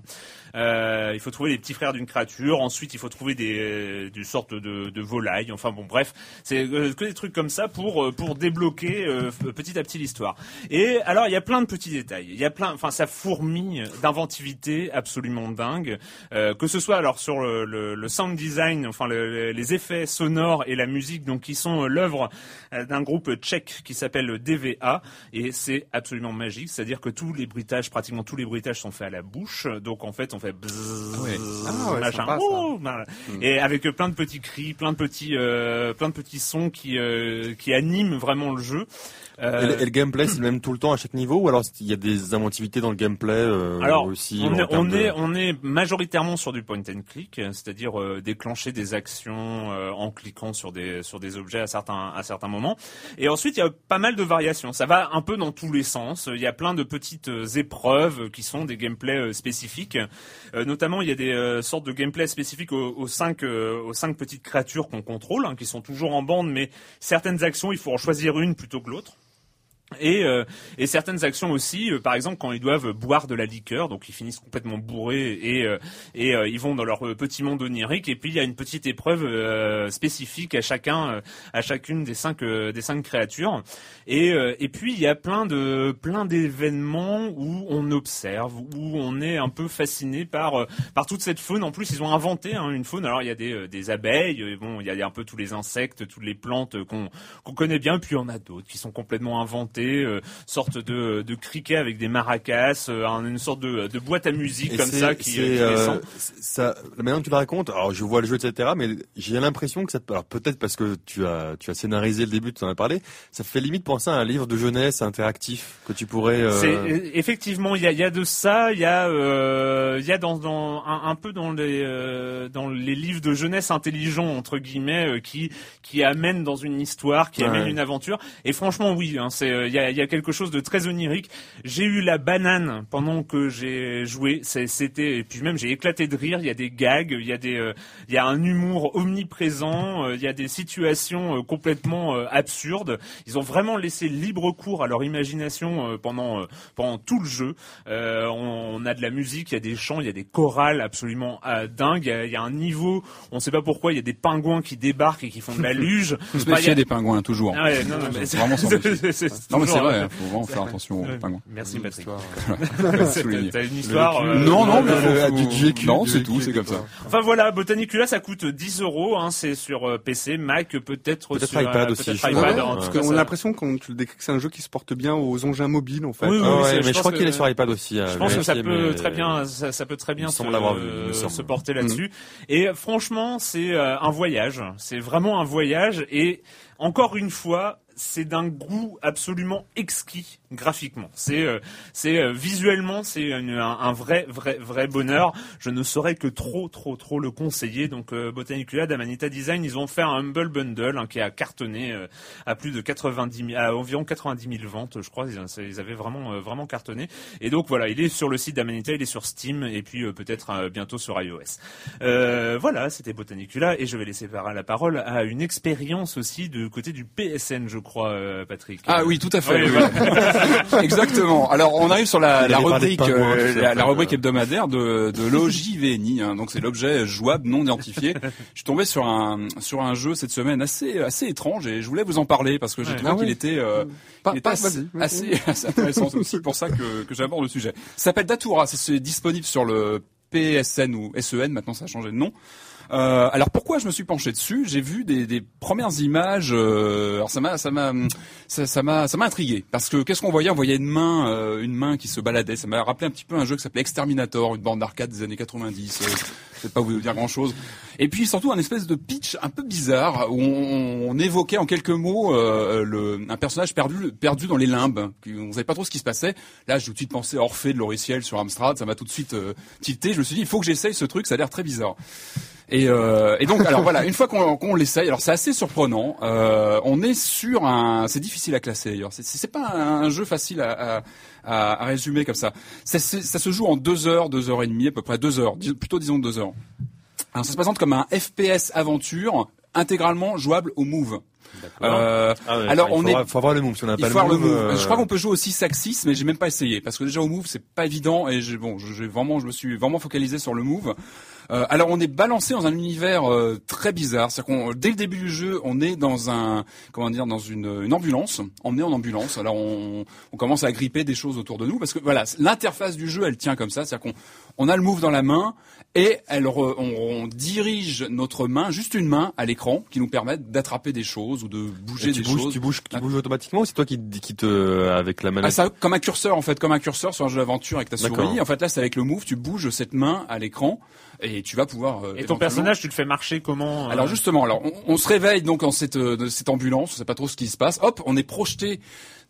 Euh, il faut trouver les petits frères d'une créature. Ensuite, il faut trouver des, euh, des sortes de, de volailles. Enfin bon, bref, c'est euh, que des trucs comme ça pour euh, pour débloquer euh, petit à petit l'histoire. Et alors, il y a plein de petits détails. Il y a plein, enfin, ça fourmille d'inventivité absolument dingue. Euh, que ce soit alors sur le, le, le sound design, enfin le- le- les effets sonores et la musique, donc qui sont euh, l'œuvre euh, d'un groupe tchèque qui s'appelle DVA et c'est absolument magique. C'est-à-dire que tous les bruitages, pratiquement tous les bruitages sont faits à la bouche. Donc en fait, on fait bzzz, Ouais. Ah ouais, machin. sympa. Oh, voilà. Et avec euh, plein de petits cris, plein de petits, euh, plein de petits sons qui euh, qui animent vraiment le jeu. Euh, Et, le- et le gameplay, c'est le même tout le temps à chaque niveau ou alors il y a des inventivités dans le gameplay euh, Alors, aussi on, est, on, de- est, on est majoritairement sur du point and click, c'est-à-dire euh, déclencher des actions euh, en cliquant sur des sur des objets à certains à certains moments. Et ensuite, il y a pas mal de variations. Ça va un peu dans tous les sens. Il y a plein de petites euh, épreuves qui sont des gameplays euh, spécifiques. Euh, notamment, il y a des sortes de gameplay spécifiques aux, aux cinq aux cinq petites créatures qu'on contrôle, hein, qui sont toujours en bande, mais certaines actions, il faut en choisir une plutôt que l'autre. Et, euh, et certaines actions aussi, euh, par exemple quand ils doivent boire de la liqueur, donc ils finissent complètement bourrés et, euh, et euh, ils vont dans leur euh, petit monde onirique. Et puis il y a une petite épreuve euh, spécifique à chacun, à chacune des cinq des cinq créatures. Et, et puis il y a plein de plein d'événements où on observe, où on est un peu fasciné par par toute cette faune. En plus ils ont inventé hein, une faune. Alors il y a des, des abeilles, bon il y a un peu tous les insectes, toutes les plantes qu'on qu'on connaît bien. Puis on a d'autres qui sont complètement inventés, euh, sorte de, de criquet avec des maracas, euh, un- une sorte de, de boîte à musique Et comme ça qui, euh, qui euh, ça, manière dont tu la racontes, alors je vois le jeu, etc., mais j'ai l'impression que ça, alors peut-être parce que tu as, tu as scénarisé le début, tu en as parlé, ça fait limite penser à un livre de jeunesse interactif que tu pourrais. effectivement il y a, y a de ça, il y a il y a dans, dans un, un peu dans les dans les livres de jeunesse intelligents entre guillemets qui qui amènent dans une histoire, qui Ouais. amènent une aventure. Et franchement oui, hein, c'est euh, y a y a quelque chose de très onirique. J'ai eu la banane pendant que j'ai joué, c'était et puis même j'ai éclaté de rire. Il y a des gags, il y a des euh, il y a un humour omniprésent, euh, il y a des situations euh, complètement euh, absurdes. Ils ont vraiment laissé libre cours à leur imagination euh, pendant euh, pendant tout le jeu. Euh, on, on a de la musique, il y a des chants, il y a des chorales absolument euh, dingues. Il y, a, il y a un niveau, on ne sait pas pourquoi, il y a des pingouins qui débarquent et qui font de la luge. Se Enfin, il y méfier a- des pingouins toujours. Ah ouais, non, non, mais vraiment Non mais c'est vrai, euh, hein, faut vraiment faire attention aux pingouins. Merci Patrick. histoire. Souligner. T'as une histoire. Euh, Non, non, faut- GQ, non, c'est tout, c'est comme ça. Enfin voilà, Botanicula ça coûte 10 euros, hein, c'est sur euh, PC, Mac, peut-être sur iPad euh, aussi, ça- a l'impression qu'on tu le décris que c'est un jeu qui se porte bien aux engins mobiles en fait. Oui, oui, Ah mais je, crois qu'il est sur iPad aussi. Je pense que ça peut très bien, ça, peut très bien il se, il porter là-dessus. Et franchement, c'est euh, un voyage. C'est vraiment un voyage. Et encore une fois, c'est d'un goût absolument exquis graphiquement. C'est, euh, c'est euh, visuellement, c'est un, un vrai, vrai, vrai bonheur. Je ne saurais que trop, trop, trop le conseiller. Donc, euh, Botanicula, Damanita Design, ils ont fait un humble bundle hein, qui a cartonné euh, à plus de 90 000, à environ 90 000 ventes, je crois. Ils, ils avaient vraiment, euh, vraiment cartonné. Et donc voilà, il est sur le site d'Amanita, il est sur Steam et puis euh, peut-être euh, bientôt sur iOS. Euh, voilà, c'était Botanicula et je vais laisser la parole à une expérience aussi du côté du PSN, je crois, euh, Patrick. Ah oui, tout à fait. Oui, oui. Exactement. Alors on arrive sur la, rubrique, euh, la, rubrique hebdomadaire de, de l'OJVNI. Hein, donc c'est l'objet jouable non identifié. je suis tombé sur un sur un jeu cette semaine assez assez étrange et je voulais vous en parler parce que j'ai Ouais. trouvé Ah qu'il était, euh, Pas- il était pas- assez, intéressant. C'est aussi pour ça que, que j'aborde le sujet. Ça s'appelle Datura. C'est- C'est disponible sur le PSN ou SEN. Maintenant ça a changé de nom. Euh, alors pourquoi je me suis penché dessus? J'ai vu des, des premières images. euh, alors ça m'a, ça m'a, ça, m'a, ça m'a intrigué parce que qu'est-ce qu'on voyait? On voyait une main, euh, une main qui se baladait. Ça m'a rappelé un petit peu un jeu qui s'appelait Exterminator, une bande d'arcade des années 90. Euh, je vais pas vous dire grand chose. Et puis surtout un espèce de pitch un peu bizarre où on, on évoquait en quelques mots euh, le, un personnage perdu, perdu dans les limbes. On savait pas trop ce qui se passait. Là, j'ai tout de suite pensé à Orphée de Lauriciel sur Amstrad. Ça m'a tout de suite euh, tilté. Je me suis dit, il faut que j'essaye ce truc. Ça a l'air très bizarre. Et, euh, et donc, alors voilà, une fois qu'on qu'on l'essaye, alors c'est assez surprenant. Euh, on est sur un, c'est difficile à classer d'ailleurs. C'est- C'est pas un, jeu facile à, à, à- résumer comme ça. Ça, se- ça se joue en deux heures, deux heures et demie, à peu près deux heures, plutôt disons deux heures. Alors ça se présente comme un FPS aventure intégralement jouable au Move. Euh, Ah ouais, alors il on faut est faut avoir le move. Si on n'a pas faut avoir le move. euh, Je crois qu'on peut jouer aussi Saxis, mais j'ai même pas essayé parce que déjà au move c'est pas évident et j'ai bon, j'ai vraiment, je me suis vraiment focalisé sur le move. Euh, alors on est balancé dans un univers euh, très bizarre, c'est-à-dire qu'on dès le début du jeu, on est dans un comment dire dans une, une ambulance, emmené en ambulance. Alors on, on commence à gripper des choses autour de nous parce que voilà, l'interface du jeu elle tient comme ça, c'est-à-dire qu'on on a le move dans la main et elle re- on, on dirige notre main, juste une main à l'écran qui nous permet d'attraper des choses ou de bouger tu des bouges, choses. tu bouges, tu bouges automatiquement ou c'est toi qui, qui te, avec la Ah, manette? ça, comme un curseur en fait, comme un curseur sur un jeu d'aventure avec ta souris. En fait là c'est avec le move, tu bouges cette main à l'écran et tu vas pouvoir. euh, Et ton personnage, tu le fais marcher comment euh, Alors justement, alors on, on se réveille donc dans cette, euh, cette ambulance, on sait pas trop ce qui se passe. Hop, on est projeté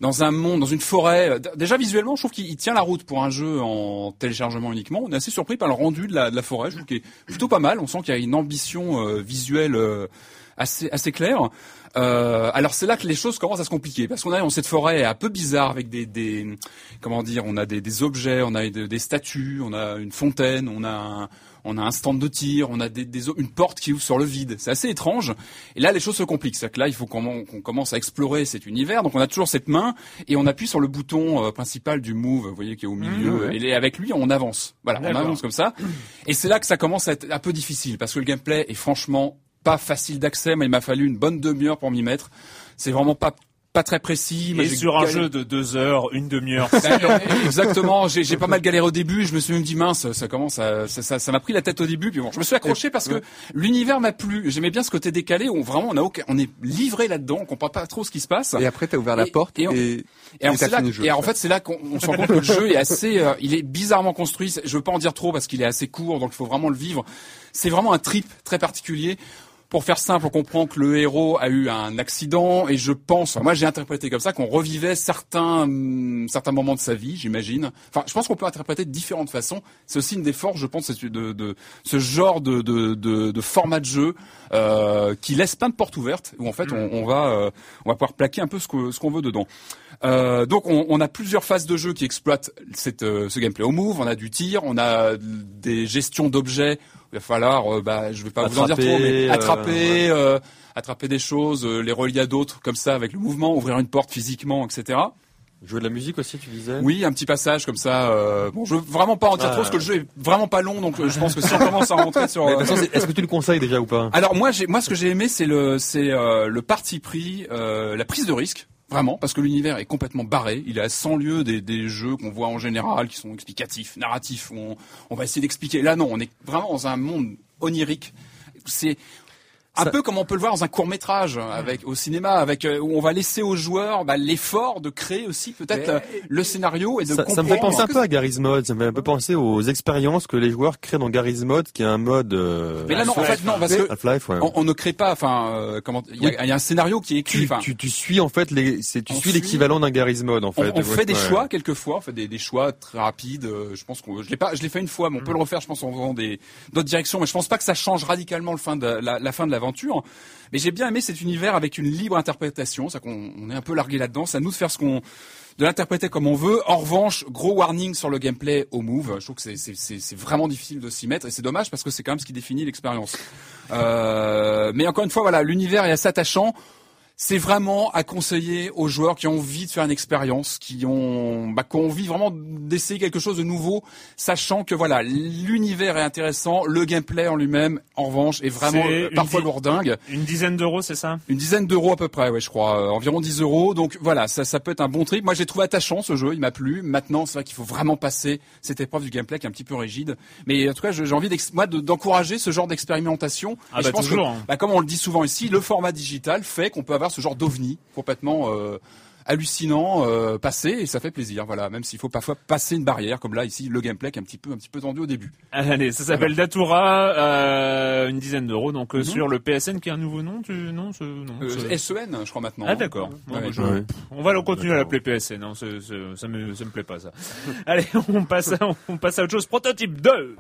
dans un monde, dans une forêt. Déjà visuellement, je trouve qu'il il tient la route pour un jeu en téléchargement uniquement. On est assez surpris par le rendu de la, de la forêt, je trouve qu'il est plutôt pas mal. On sent qu'il y a une ambition euh, visuelle euh, assez assez claire. Euh, alors c'est là que les choses commencent à se compliquer parce qu'on est dans cette forêt un peu bizarre avec des, des comment dire, on a des, des objets, on a des, des statues, on a une fontaine, on a un, on a un stand de tir, on a des, des o- une porte qui ouvre sur le vide. C'est assez étrange. Et là, les choses se compliquent. C'est que là, il faut qu'on commence à explorer cet univers. Donc, on a toujours cette main et on appuie sur le bouton euh, principal du move, vous voyez, qui est au milieu. Et les- avec lui, on avance. Voilà, on avance comme ça. Et c'est là que ça commence à être un peu difficile parce que le gameplay est franchement pas facile d'accès. Mais il m'a fallu une bonne demi-heure pour m'y mettre. C'est vraiment pas pas très précis. Et sur un jeu de deux heures, une demi-heure. Exactement, j'ai j'ai pas mal galéré au début, je me suis même dit mince, ça commence à, ça ça ça m'a pris la tête au début, puis bon, je me suis accroché parce que l'univers m'a plu, j'aimais bien ce côté décalé où vraiment on a aucun- on est livré là-dedans, on comprend pas trop ce qui se passe. Et après, t'as ouvert la Et- porte et on- et, Et, alors, là, le jeu. en fait, c'est là qu'on on se rend compte que le jeu est assez, euh, il est bizarrement construit. Je veux pas en dire trop parce qu'il est assez court, donc il faut vraiment le vivre. C'est vraiment un trip très particulier. Pour faire simple, on comprend que le héros a eu un accident et je pense, moi j'ai interprété comme ça qu'on revivait certains hum, certains moments de sa vie, j'imagine. Enfin, je pense qu'on peut interpréter de différentes façons. C'est aussi une des forces, je pense, de, de ce genre de, de, de, de format de jeu euh, qui laisse plein de portes ouvertes où en fait on, on va euh, on va pouvoir plaquer un peu ce que- ce qu'on veut dedans. Euh, donc on, on a plusieurs phases de jeu qui exploitent cette, euh, ce gameplay au move. On a du tir, on a des gestions d'objets. Il va falloir, euh, bah, je vais pas vous en dire trop, mais Attraper, euh, attraper, euh, attraper des choses, euh, les relier à d'autres comme ça avec le mouvement, ouvrir une porte physiquement, etc. Jouer de la musique aussi, tu disais? Oui, un petit passage comme ça. Euh, bon, je veux vraiment pas en dire Ah. trop parce que le jeu est vraiment pas long, donc euh, je pense que si on commence à rentrer sur. Euh, Est-ce que tu le conseilles déjà ou pas? Alors moi, moi, ce que j'ai aimé, c'est le, c'est euh, le parti pris, euh, la prise de risque. Vraiment, parce que l'univers est complètement barré. Il est à 100 lieues des, jeux qu'on voit en général, qui sont explicatifs, narratifs. où On, on va essayer d'expliquer. Là, non, on est vraiment dans un monde onirique. C'est un Ça- peu comme on peut le voir dans un court métrage avec au cinéma, avec euh, où on va laisser aux joueurs bah, l'effort de créer aussi peut-être euh, le scénario et de ça, comprendre. ça me fait penser un peu à Garry's Mod, ça me fait un peu penser aux expériences que les joueurs créent dans Garry's Mod, qui est un mode euh, Mais là, non, en fait, non, parce que ouais. on, on ne crée pas. Enfin, euh, comment Il y, a- il y a un scénario qui est écrit. tu, tu, tu suis en fait les, c'est, tu On suis l'équivalent d'un Garry's Mod en On, fait. on fait des Ouais. choix quelquefois, on fait des, des choix très rapides. euh, je pense qu'on, je l'ai pas, je l'ai fait une fois, mais on peut le refaire, je pense, en faisant des d'autres directions. Mais je pense pas que ça change radicalement le fin de la, la fin de Mais j'ai bien aimé cet univers avec une libre interprétation, c'est qu'on on est un peu largué là-dedans. C'est à nous de faire ce qu'on de l'interpréter comme on veut. En revanche, gros warning sur le gameplay au move. Je trouve que c'est vraiment difficile de s'y mettre et c'est dommage parce que c'est quand même ce qui définit l'expérience. Euh, mais encore une fois, voilà, l'univers est assez attachant. C'est vraiment à conseiller aux joueurs qui ont envie de faire une expérience, qui ont, bah, qui ont envie vraiment d'essayer quelque chose de nouveau, sachant que voilà, l'univers est intéressant, le gameplay en lui-même, en revanche, est vraiment une parfois di- lourdingue. Une dizaine d'euros, c'est ça? Une dizaine d'euros à peu près, ouais, je crois, euh, environ 10 euros. Donc voilà, ça, ça peut être un bon trip. Moi, j'ai trouvé attachant ce jeu, il m'a plu. Maintenant, c'est vrai qu'il faut vraiment passer cette épreuve du gameplay qui est un petit peu rigide. Mais en tout cas, j'ai envie moi de- d'encourager ce genre d'expérimentation. Ah bah, je pense toujours, que, hein. bah, comme on le dit souvent ici, le format digital fait qu'on peut avoir ce genre d'ovni complètement euh, hallucinant euh, passer et ça fait plaisir. Voilà, même s'il faut parfois passer une barrière, comme là ici, le gameplay qui est un petit peu un petit peu tendu au début. Allez, ça s'appelle Datura, euh, une dizaine d'euros, donc euh, Mhm. sur le PSN qui est un nouveau nom, tu... non, ce... non Euh, ce- SEN, je crois maintenant. Ah d'accord. Bon, Ouais. bah, je- Ouais. On va le continuer à l'appeler PSN, non, c'est- c'est- ça me ça me plaît pas ça. Allez, on passe à, on passe à autre chose. Prototype 2.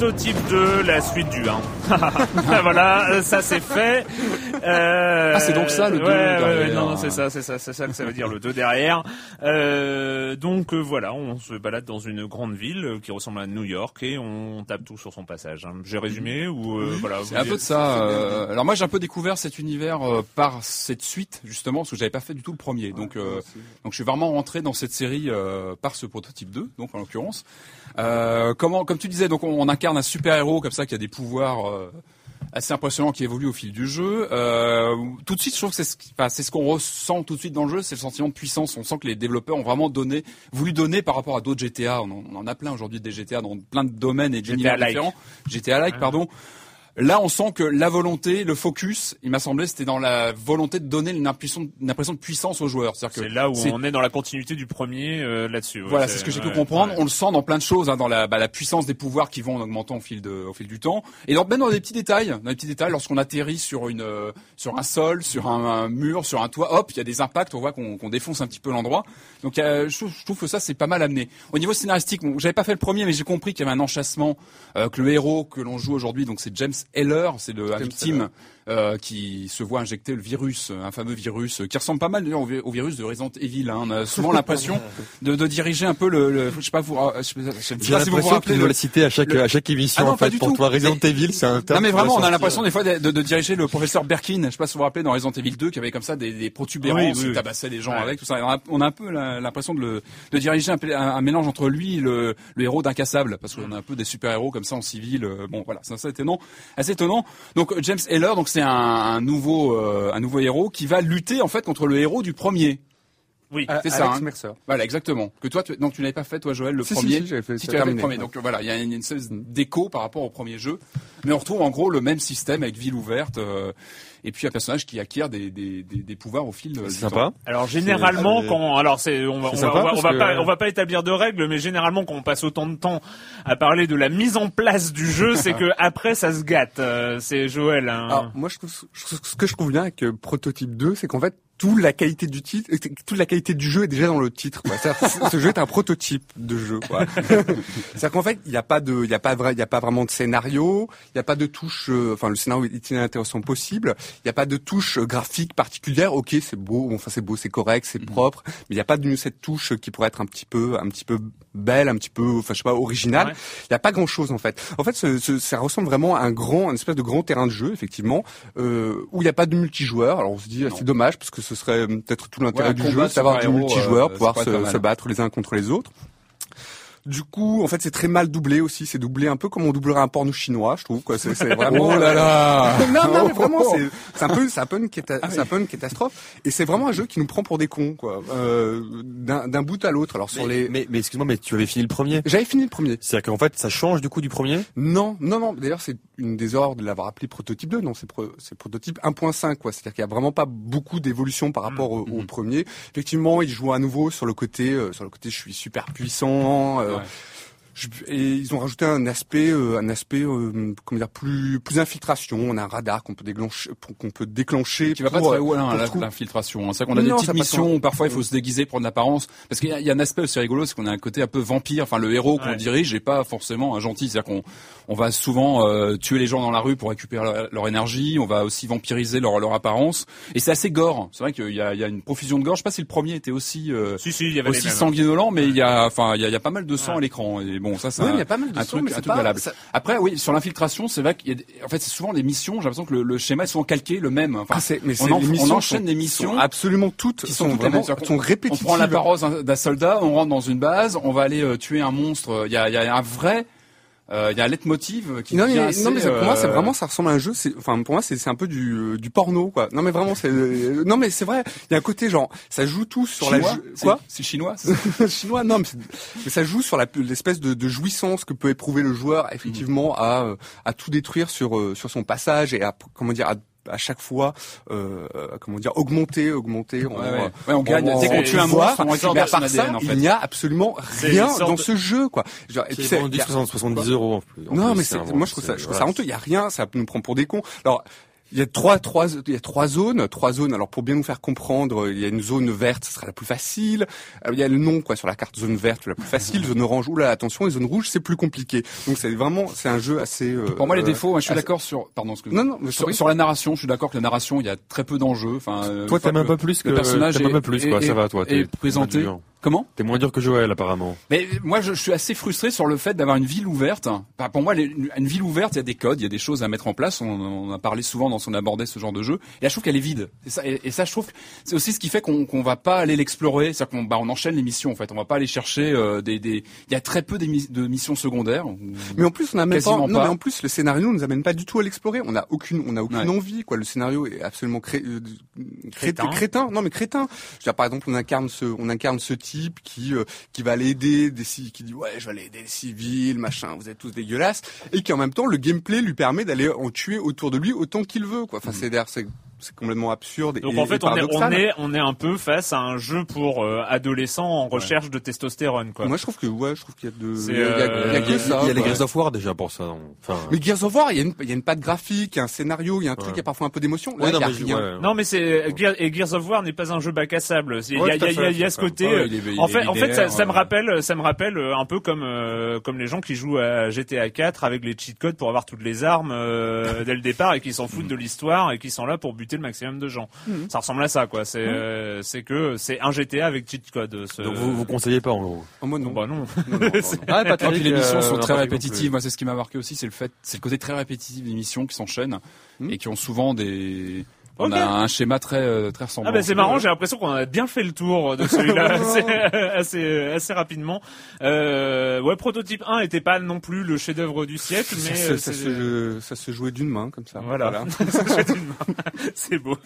Prototype 2, la suite du 1. voilà, euh, ça c'est fait. Euh, Ah, c'est donc ça, le ouais, deux ouais, ouais, derrière. non, non, c'est ça, c'est ça, c'est ça que ça veut dire le 2 derrière. Euh, donc euh, voilà, on se balade dans une grande ville qui ressemble à New York et on tape tout sur son passage. hein. J'ai résumé ou euh, voilà. C'est un peu de ça. euh, alors moi j'ai un peu découvert cet univers euh, par cette suite justement parce que j'avais pas fait du tout le premier. Donc euh, donc je suis vraiment rentré dans cette série euh, par ce prototype 2 donc en l'occurrence. Euh, comment comme tu disais donc on, on incarne un super héros comme ça qui a des pouvoirs euh, assez impressionnants qui évoluent au fil du jeu. Euh, tout de suite je trouve que c'est ce, enfin, qu'on ressent tout de suite dans le jeu, c'est le sentiment de puissance. On sent que les développeurs ont vraiment donné voulu donner par rapport à d'autres GTA. On en, on en a plein aujourd'hui des GTA dans plein de domaines et d'univers GTA-like. différents. GTA like pardon. Là, on sent que la volonté, le focus, il m'a semblé, c'était dans la volonté de donner une impression, une impression de puissance aux joueurs. C'est là où on est dans la continuité du premier euh, là-dessus. voilà, c'est ce que j'ai pu comprendre. On le sent dans plein de choses, hein, dans la, bah, la puissance des pouvoirs qui vont en augmentant au fil de, au fil du temps, et dans, même dans des petits détails, dans des petits détails, lorsqu'on atterrit sur une, euh, sur un sol, sur un, mur, sur un toit, hop, il y a des impacts, on voit qu'on défonce un petit peu l'endroit. Donc, je, trouve que ça c'est pas mal amené. Au niveau scénaristique, bon, j'avais pas fait le premier, mais j'ai compris qu'il y avait un enchâssement, euh, que le héros que l'on joue aujourd'hui, donc c'est James Heller, c'est le victime euh, qui se voit injecter le virus, un fameux virus qui ressemble pas mal d'ailleurs au, virus de Resident Evil. Hein. On a souvent l'impression de, de, diriger un peu le, le je sais pas vous, je sais pas, si vous vous rappelez. le citer à chaque à chaque émission ah en fait. Pour toi, Resident Evil, c'est un. Non mais vraiment, on a l'impression des fois de, de, diriger le professeur Berkin. Je sais pas si vous vous rappelez dans Resident Evil 2 qui avait comme ça des, des protubérances, oui, oui, tabassait les gens avec tout ça. On a, un peu l'impression de, le, de diriger un, un, mélange entre lui et le, le héros d'incassable parce qu'on a un peu des super héros comme ça en civil. Euh, bon voilà, c'est assez étonnant, assez étonnant. Donc James Heller, donc c'est un, nouveau euh, un nouveau héros qui va lutter en fait contre le héros du premier. Oui, c'est ça. Alex Mercer. Voilà, exactement. Que toi, tu, donc tu n'avais pas fait toi, Joël, le premier. Si, si, j'avais fait. Si tu avais fait le premier, donc voilà, il y a une, une espèce d'écho par rapport au premier jeu, mais on retrouve en gros le même système avec ville ouverte. Euh, et puis un personnage qui acquiert des, des, des, des pouvoirs au fil du sympa. temps. Alors généralement quand alors c'est on va on, va, on va pas on va pas établir de règles mais généralement quand on passe autant de temps à parler de la mise en place du jeu c'est que après ça se gâte euh, c'est Joël hein. Alors moi je trouve, ce que je trouve bien avec euh, Prototype 2 c'est qu'en fait toute la qualité du titre, toute la qualité du jeu est déjà dans le titre. Quoi. ce jeu est un prototype de jeu. C'est-à-dire qu'en fait, il n'y a pas de, il y a pas vrai, il y a pas vraiment de scénario, il n'y a pas de touche. Euh, enfin, le scénario est intéressant possible. Il n'y a pas de touche graphique particulière. Ok, c'est beau, enfin c'est beau, c'est correct, c'est mhm. propre, mais il n'y a pas de cette touche qui pourrait être un petit peu, un petit peu belle, un petit peu, enfin je sais pas, originale. Il n'y a pas grand-chose en fait. En fait, ce, ce, ça ressemble vraiment à un grand, une espèce de grand terrain de jeu, effectivement, euh, où il n'y a pas de multijoueur. Alors on se dit, c'est dommage parce que ce serait peut-être tout l'intérêt du jeu, d'avoir du multijoueur, euh, pouvoir se, se battre les uns contre les autres. Du coup, en fait, c'est très mal doublé aussi. C'est doublé un peu comme on doublerait un porno chinois, je trouve. C'est vraiment. oh là là. non, non, mais vraiment, c'est un peu, c'est un peu une, ah un peu une catastrophe. Et c'est vraiment un jeu qui nous prend pour des cons, quoi. Euh, D'un bout à l'autre. Alors sur mais, les. Mais, mais excuse-moi, mais tu avais fini le premier? J'avais fini le premier. C'est-à-dire qu'en fait, ça change du coup du premier? Non, non, non. D'ailleurs, c'est une des horreurs de l'avoir appelé prototype 2. Non, c'est pro, prototype 1.5, quoi. C'est-à-dire qu'il y a vraiment pas beaucoup d'évolution par rapport au, au, mmh. premier. Effectivement, il joue à nouveau sur le côté, euh, sur le côté, je suis super puissant. Euh, et ils ont rajouté un aspect, euh, un aspect, euh, comment dire, plus, plus infiltration. On a un radar qu'on peut déclencher, qu'on peut déclencher. Qui va pas très hein, l'infiltration. C'est qu'on a des petites missions où parfois il faut se déguiser, prendre l'apparence. Parce qu'il y, y, a un aspect aussi rigolo, c'est qu'on a un côté un peu vampire. Enfin, le héros qu'on dirige n'est pas forcément un gentil. C'est-à-dire qu'on on va souvent euh, tuer les gens dans la rue pour récupérer leur, énergie. On va aussi vampiriser leur, leur apparence. Et c'est assez gore. C'est vrai qu'il y a, il y a une profusion de gore. Je sais pas si le premier était aussi, si, si, il y avait aussi sanguinolent, mais il y a, enfin, il y a, il y a pas mal de sang à l'écran. Et bon, ça, c'est oui, il y a pas mal de un truc, un truc valable. Après, oui, sur l'infiltration, c'est vrai qu'il y a, en fait, c'est souvent les missions. J'ai l'impression que le, le, schéma est souvent calqué, le même. Enfin, ah, mais on, en, on, enchaîne des missions, absolument toutes, qui sont, vraiment, sont répétitives. On prend l'apparence d'un soldat, on rentre dans une base, on va aller euh, tuer un monstre. Il y a, il y a un vrai euh, il y a un leitmotiv qui non, mais, assez, non mais pour moi c'est euh, vraiment ça ressemble à un jeu c'est enfin pour moi c'est c'est un peu du euh, du porno quoi. Non mais vraiment c'est non mais c'est vrai il y a un côté genre ça joue tout sur chinois, la quoi c'est chinois chinois non mais, mais, ça joue sur l'espèce de, de, jouissance que peut éprouver le joueur effectivement à à tout détruire sur sur son passage et à comment dire à à chaque fois, euh, comment dire, augmenter, augmenter. On, ouais, ouais. on gagne. Dès qu'on tue un monstre, on récupère par ça, il n'y a absolument rien dans ce jeu, quoi. Genre, qui est vendu 70 euros. En plus, non, mais moi je trouve ça, je trouve ça honteux. Il y a rien, ça nous prend pour des cons. Alors il y a trois, trois, il y a trois zones, trois zones. Alors pour bien nous faire comprendre, il y a une zone verte, ce sera la plus facile. Euh, il y a le nom quoi sur la carte, zone verte la plus facile, zone orange. Oula, attention, les zones rouges c'est plus compliqué. Donc c'est vraiment, c'est un jeu assez. Euh, pour moi les défauts, je suis d'accord sur, pardon, non, non, sur, sur, la narration, je suis d'accord que la narration, il y a très peu d'enjeux. Enfin, euh, toi t'aimes un peu plus que le personnage, t'aimes un peu plus quoi, ça va toi. Et présenté. Comment T'es moins dur que Joël apparemment. Mais moi je, je suis assez frustré sur le fait d'avoir une ville ouverte. pour moi, une ville ouverte, il y a des codes, il y a des choses à mettre en place. On, on a parlé souvent dans son abordé ce genre de jeu. Et là, je trouve qu'elle est vide. Et ça, et, ça, je trouve, c'est aussi ce qui fait qu'on qu'on va pas aller l'explorer. C'est-à-dire qu'on bah, on enchaîne les missions. En fait, on va pas aller chercher euh, des, des. Il y a très peu de missions secondaires. Mais en plus, on a même pas, Non, mais en plus, le scénario nous amène pas du tout à l'explorer. On a aucune, on a aucune envie. Quoi, le scénario est absolument cré... Euh, crétin. crétin. Non, mais crétin. Je veux dire, par exemple, on incarne ce, on incarne ce type type qui euh, qui va aller aider des ci- qui dit ouais je vais aller aider les civils machin vous êtes tous dégueulasses et qui en même temps le gameplay lui permet d'aller en tuer autour de lui autant qu'il veut quoi. Enfin c'est d'ailleurs c'est complètement absurde Donc et, en et fait, on est, on est, on est un peu face à un jeu pour euh, adolescents en recherche de testostérone, quoi. Moi je trouve que ouais je trouve qu'il y a de il y a, il y a- il y a euh, que ça. il y a les. Gears of War déjà pour ça. non Enfin, Mais Gears of War, il y a une, il y a une patte graphique, il y a un scénario, il y a un truc, il y a parfois un peu d'émotion. Là, il non, y a rien. Non, mais c'est et Gears of War n'est pas un jeu bac à sable. Il y a, Ouais, il tout y à a- il y a- fait, il y a ce côté. Euh, en fait, en fait, ça, me euh. rappelle, ça me rappelle euh, un peu comme euh, comme les gens qui jouent à GTA 4 avec les cheat codes pour avoir toutes les armes euh, dès le départ et qui s'en foutent de l'histoire et qui sont là pour buter le maximum de gens. Ça ressemble à ça, quoi. C'est euh, c'est que c'est un GTA avec cheat code. ce- Donc vous vous conseillez pas en gros. Oh, moi non. Bah non. Non, non, non, non. Ah, les missions sont très euh, répétitives. Moi, c'est ce qui m'a marqué aussi, c'est le fait, c'est le côté très répétitif des missions qui s'enchaînent Hmm. et qui ont souvent des. On a un schéma très euh, très ressemblant. Ah bah c'est marrant, j'ai l'impression qu'on a bien fait le tour de celui-là assez, assez assez rapidement. Euh, ouais, prototype 1 était pas non plus le chef-d'œuvre du siècle, mais euh, ça, se, ça se jouait d'une main comme ça. Voilà. Ça se fait d'une main. C'est beau.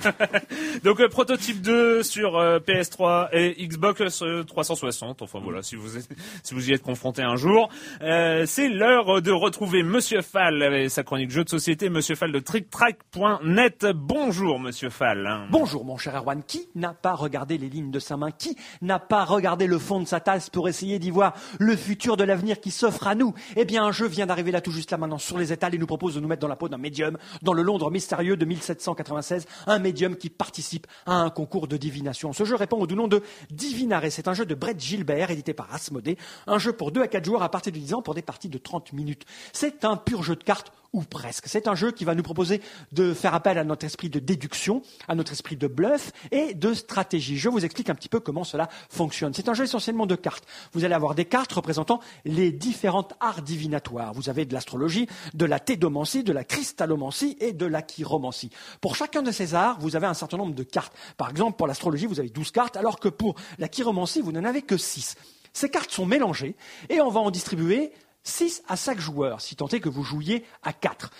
Donc euh, prototype 2 sur euh, PS3 et Xbox euh, 360. Enfin voilà, si vous êtes- si vous y êtes confronté un jour, Euh, c'est l'heure de retrouver Monsieur Fall avec sa chronique jeux de société. Monsieur Fall de TrickTrack.net. Bonjour Monsieur Fall. Bonjour mon cher Erwan, qui n'a pas regardé les lignes de sa main? Qui n'a pas regardé le fond de sa tasse pour essayer d'y voir le futur de l'avenir qui s'offre à nous? Eh bien un jeu vient d'arriver là tout juste là maintenant sur les étals et nous propose de nous mettre dans la peau d'un médium dans le Londres mystérieux de 1796, un médium qui participe à un concours de divination. Ce jeu répond au nom de Divinare, c'est un jeu de Brett Gilbert édité par Asmodée, un jeu pour 2 à 4 joueurs à partir de 10 ans pour des parties de 30 minutes. C'est un pur jeu de cartes ou presque. C'est un jeu qui va nous proposer de faire appel à notre esprit de déduction, à notre esprit de bluff et de stratégie. Je vous explique un petit peu comment cela fonctionne. C'est un jeu essentiellement de cartes. Vous allez avoir des cartes représentant les différentes arts divinatoires. Vous avez de l'astrologie, de la tédomancie, de la cristallomancie et de la chiromancie. Pour chacun de ces arts, vous avez un certain nombre de cartes. Par exemple, pour l'astrologie, vous avez 12 cartes, alors que pour la chiromancie, vous n'en avez que 6. Ces cartes sont mélangées et on va en distribuer 6 à 5 joueurs, si tant est que vous jouiez à 4.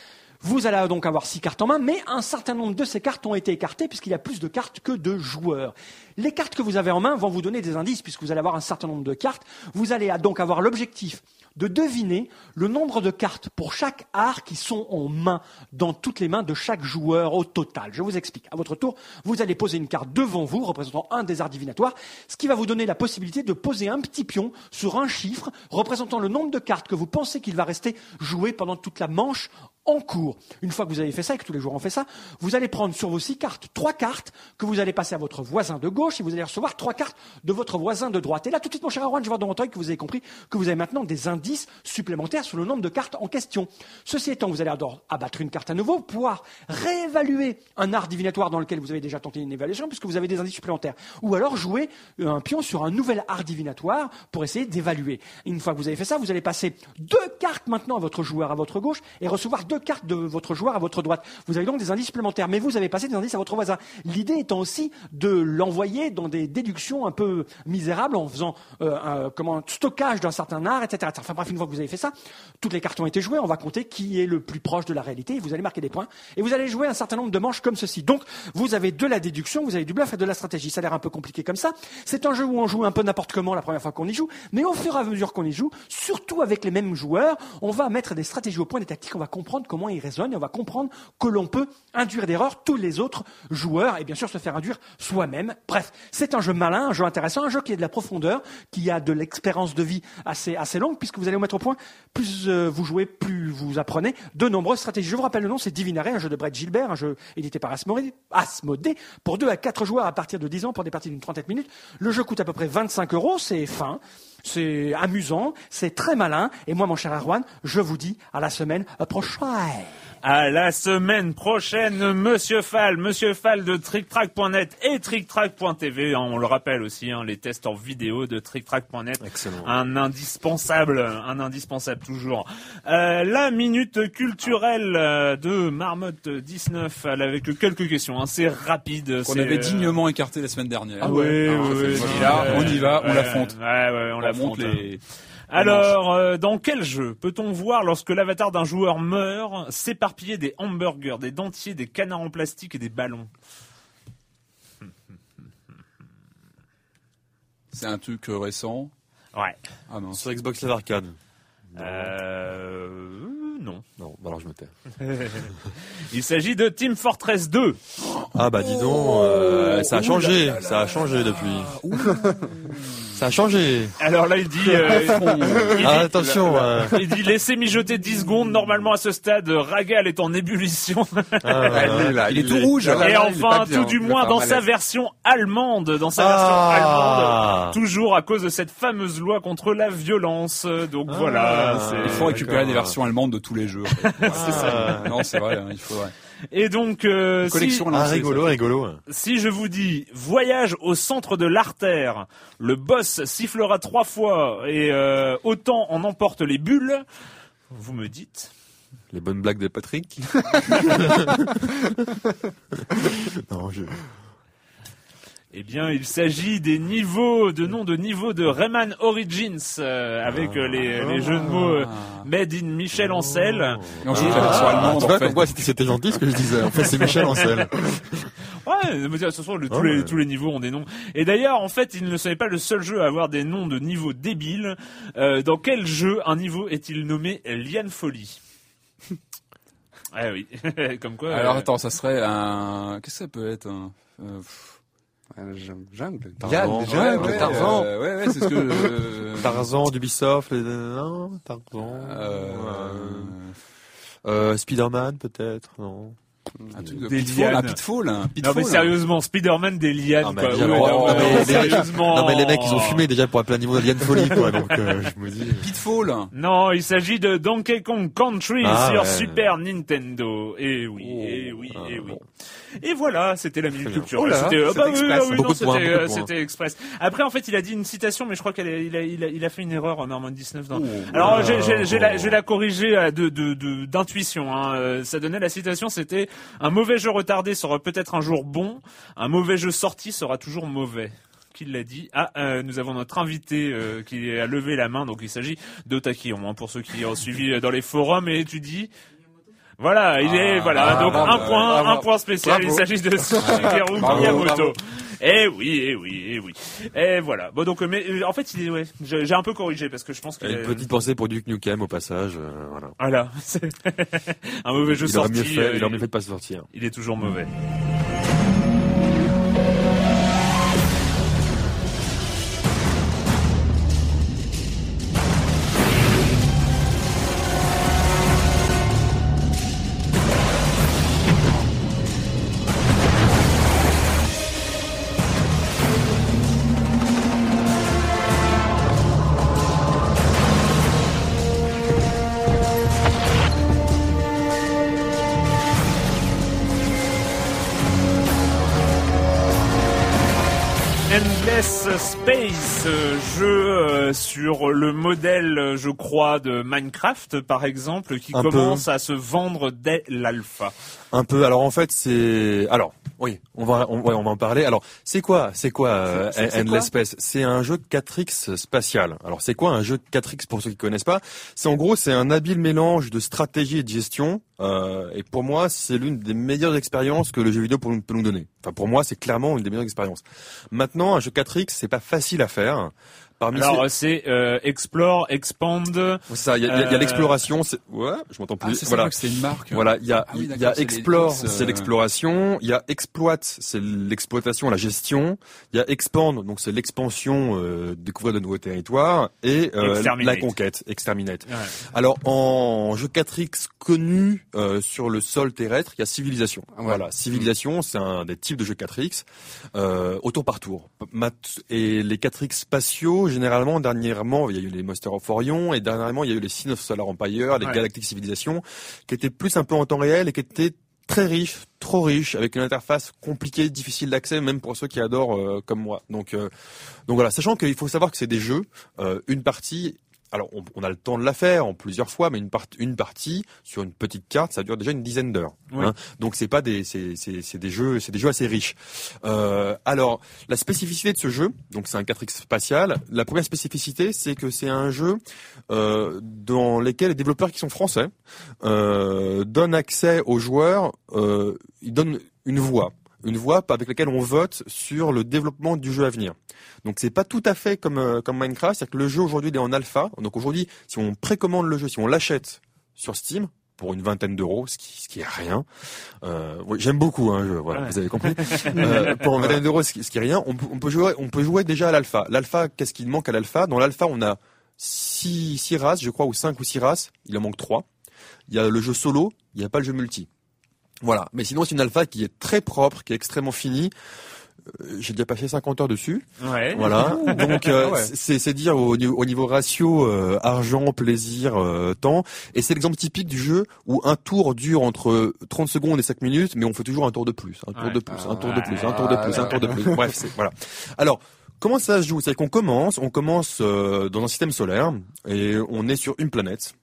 Vous allez donc avoir 6 cartes en main, mais un certain nombre de ces cartes ont été écartées puisqu'il y a plus de cartes que de joueurs. Les cartes que vous avez en main vont vous donner des indices puisque vous allez avoir un certain nombre de cartes. Vous allez donc avoir l'objectif de deviner le nombre de cartes pour chaque art qui sont en main dans toutes les mains de chaque joueur au total. Je vous explique. À votre tour, vous allez poser une carte devant vous représentant un des arts divinatoires, ce qui va vous donner la possibilité de poser un petit pion sur un chiffre représentant le nombre de cartes que vous pensez qu'il va rester joué pendant toute la manche en cours. Une fois que vous avez fait ça et que tous les joueurs ont fait ça, vous allez prendre sur vos six cartes trois cartes que vous allez passer à votre voisin de gauche et vous allez recevoir trois cartes de votre voisin de droite. Et là, tout de suite, mon cher Erwan, je vois dans votre œil que vous avez compris que vous avez maintenant des indices supplémentaires sur le nombre de cartes en question. Ceci étant, vous allez alors abattre une carte à nouveau, pouvoir réévaluer un art divinatoire dans lequel vous avez déjà tenté une évaluation puisque vous avez des indices supplémentaires. Ou alors jouer un pion sur un nouvel art divinatoire pour essayer d'évaluer. Une fois que vous avez fait ça, vous allez passer deux cartes maintenant à votre joueur à votre gauche et recevoir deux cartes de votre joueur à votre droite. Vous avez donc des indices supplémentaires, mais vous avez passé des indices à votre voisin. L'idée étant aussi de l'envoyer dans des déductions un peu misérables en faisant euh, un, comment, un stockage d'un certain art, etc.. Enfin bref, une fois que vous avez fait ça, toutes les cartes ont été jouées, on va compter qui est le plus proche de la réalité, vous allez marquer des points, et vous allez jouer un certain nombre de manches comme ceci. Donc, vous avez de la déduction, vous avez du bluff et de la stratégie. Ça a l'air un peu compliqué comme ça. C'est un jeu où on joue un peu n'importe comment la première fois qu'on y joue, mais au fur et à mesure qu'on y joue, surtout avec les mêmes joueurs, on va mettre des stratégies au point, des tactiques, on va comprendre comment ils résonnent, et on va comprendre que l'on peut induire d'erreur tous les autres joueurs, et bien sûr se faire induire soi-même. Bref, c'est un jeu malin, un jeu intéressant, un jeu qui a de la profondeur, qui a de l'expérience de vie assez, longue, puisque vous allez vous mettre au point, plus euh, vous jouez, plus vous apprenez de nombreuses stratégies. Je vous rappelle le nom, c'est Divinare, un jeu de Brett Gilbert, un jeu édité par Asmodée, pour 2 à 4 joueurs à partir de 10 ans pour des parties d'une trentaine de minutes. Le jeu coûte à peu près 25 euros, c'est fin, c'est amusant, c'est très malin, et moi mon cher Arwan, je vous dis à la semaine prochaine. À la semaine prochaine, Monsieur Fall, Monsieur Fall de TrickTrack.net et TrickTrack.tv. On le rappelle aussi, hein, les tests en vidéo de TrickTrack.net. Excellent. Un indispensable, un indispensable toujours. Euh, la minute culturelle euh, de Marmotte 19 avec quelques questions. Hein, c'est rapide. Qu'on avait euh, dignement écarté la semaine dernière. Ah ouais, Ah, ouais, on y va, on ouais, l'affronte. Ouais, ouais, on On l'affronte. monte les. Alors, euh, dans quel jeu peut-on voir lorsque l'avatar d'un joueur meurt s'éparpiller des hamburgers, des dentiers, des canards en plastique et des ballons C'est un truc euh, récent. Ouais. Ah non. Sur Xbox Live Arcade. Euh, non. Non, bah alors je me tais. Il s'agit de Team Fortress 2. Ah bah dis donc, euh, ça a changé, ça a changé depuis. Ça a changé. Alors là, il dit, euh, il dit- Ah, attention. euh, il dit laissez mijoter 10 secondes. Normalement, à ce stade, Ragal est en ébullition. ah, là, Il est tout est- rouge. Et enfin, bien, tout du moins dans sa version allemande, dans sa version Ah. allemande, toujours à cause de cette fameuse loi contre la violence. Donc voilà. Il faut récupérer des versions allemandes de tous les jeux. c'est ça. non, c'est vrai, hein, il faudrait. Et donc, euh, collection si, Ah, rigolo, rigolo. si je vous dis voyage au centre de l'artère, le boss sifflera trois fois et euh, autant en emporte les bulles. Vous me dites. Les bonnes blagues de Patrick. non, je... Eh bien, il s'agit des niveaux, de noms de niveaux de Rayman Origins, euh, avec euh, les, les jeux de mots euh, Made in Michel Ancel. Et on joue avec la version Ah, tu en fait. comme quoi c'était gentil ce que je disais. En fait, c'est Michel Ancel. Ouais, de le- tous, Ah, les, tous les niveaux ont des noms. Et d'ailleurs, en fait, il ne serait pas le seul jeu à avoir des noms de niveaux débiles. Euh, dans quel jeu un niveau est-il nommé Liane Folie Ah oui, comme quoi. Alors euh, attends, ça serait un. Qu'est-ce que ça peut être un... euh, pff, Jungle. Tarzan. Yann, jungle, ouais, Tarzan. ouais, ouais, c'est ce que. euh, Tarzan les- euh, Euh, Spider-Man peut-être. Non. Un truc de Des pitfall, un pitfall, un Non pitfall. mais sérieusement, Spider-Man des lianes Ah, mais quoi. Ouais, oh, non, non, mais sérieusement. Non mais les mecs ils ont fumé déjà pour appeler un niveau d'Alien Folie quoi donc euh, je me dis. Pitfall. Non, il s'agit de Donkey Kong Country Ah, sur ouais. Super Nintendo. Et oui, Oh. et oui, Ah, et oui. bon. Et voilà, c'était la minute culture. Oh c'était ah c'était bah oui, express. ah oui, non, de c'était de euh, c'était express. Après, en fait, il a dit une citation, mais je crois qu'il a, il a, il a, il a fait une erreur en Norman 19 dans. Oh. Alors, j'ai- j'ai j'ai la, j'ai la euh, de de- de- d'intuition. hein. Euh, Ça donnait la citation, c'était un mauvais jeu retardé sera peut-être un jour bon, un mauvais jeu sorti sera toujours mauvais. Qui l'a dit Ah, euh, nous avons notre invité euh, qui a levé la main, donc il s'agit d'Otakion, hein, pour ceux qui ont suivi dans les forums et étudient. Voilà, il est Ah, voilà, donc un point, un point spécial. Il s'agit de Shigeru Miyamoto. Eh oui, eh oui, eh oui. Et voilà. Bon donc, euh, mais euh, en fait, il est ouais. J'ai j'ai un peu corrigé parce que je pense qu'il Une petite pensée pour Duke Nukem au passage. euh, voilà. Voilà. C'est un mauvais jeu Il aurait sorti. mieux fait, euh, il aurait mieux fait de pas se sortir. il est toujours mauvais. Euh, jeu euh, sur le modèle, euh, je crois, de Minecraft, par exemple, qui Un peu. commence à se vendre dès l'alpha. Un peu. Alors en fait, c'est. Alors oui, on va on, ouais, on va en parler. Alors c'est quoi C'est quoi euh, Endless Space? C'est un jeu de 4x spatial. Alors c'est quoi un jeu de 4x pour ceux qui connaissent pas? C'est en gros c'est un habile mélange de stratégie et de gestion. euh, et pour moi, c'est l'une des meilleures expériences que le jeu vidéo peut nous, peut nous donner. Enfin pour moi, c'est clairement une des meilleures expériences. Maintenant, un jeu 4x, c'est pas facile à faire. Parmi Alors c'est euh, Explore, Expand. ça, il y a, il y a- il y a euh, l'exploration. c'est- Ouais, je m'entends Ah, plus. c'est ça, voilà. une marque. Voilà, il y a, Ah oui, y a c'est explore, X, euh, c'est l'exploration. Il y a exploit, c'est l'exploitation, la gestion. Il y a expand, donc c'est l'expansion, euh, découvrir de nouveaux territoires et euh, Exterminate. la conquête, exterminate. Ouais. Alors en jeu 4X connu euh, sur le sol terrestre, il y a civilisation. Ah ouais. Voilà, civilisation, c'est un des types de jeux 4X euh, au tour par tour. Et les 4X spatiaux, généralement, dernièrement, il y a eu les Monster of Orion et dernièrement, il y a eu les Sin of Solar Empire, les Ouais. Galactic Civilization, qui étaient plus un peu en temps réel et qui étaient très riches, trop riches, avec une interface compliquée, difficile d'accès, même pour ceux qui adorent euh, comme moi. Donc, euh, donc voilà, sachant qu'il faut savoir que c'est des jeux, euh, une partie. Alors, on, on a le temps de la faire en plusieurs fois, mais une, part, une partie sur une petite carte, ça dure déjà une dizaine d'heures. Oui. hein. Donc, c'est pas des, c'est, c'est, c'est des jeux, c'est des jeux assez riches. Euh, alors, la spécificité de ce jeu, donc c'est un 4x spatial. La première spécificité, c'est que c'est un jeu euh, dans lequel les développeurs qui sont français euh, donnent accès aux joueurs, euh, ils donnent une voix une voix avec laquelle on vote sur le développement du jeu à venir. Donc c'est pas tout à fait comme euh, comme Minecraft, c'est-à-dire que le jeu aujourd'hui il est en alpha. Donc aujourd'hui, si on précommande le jeu, si on l'achète sur Steam pour une vingtaine d'euros, ce qui ce qui est rien. Euh, j'aime beaucoup un jeu, voilà, Ouais. vous avez compris. Euh, pour une vingtaine d'euros, ce qui, ce qui est rien, on, peut- on peut jouer on peut jouer déjà à l'alpha. L'alpha, qu'est-ce qu'il manque à l'alpha? Dans l'alpha, on a six six races, je crois, ou cinq ou six races. Il en manque trois. Il y a le jeu solo, il n'y a pas le jeu multi. Voilà. Mais sinon, c'est une alpha qui est très propre, qui est extrêmement finie. Euh, J'ai déjà passé 50 heures dessus. Ouais. Voilà. Donc euh, Ouais. c'est dire au, niveau- au niveau ratio euh, argent, plaisir, euh, temps. Et c'est l'exemple typique du jeu où un tour dure entre 30 secondes et 5 minutes, mais on fait toujours un tour de plus, un tour Ouais. de plus, un tour de plus, un tour de plus, un tour de plus. Bref, voilà. Alors. Comment ça se joue? C'est qu'on commence, on commence euh, dans un système solaire et on est sur une planète.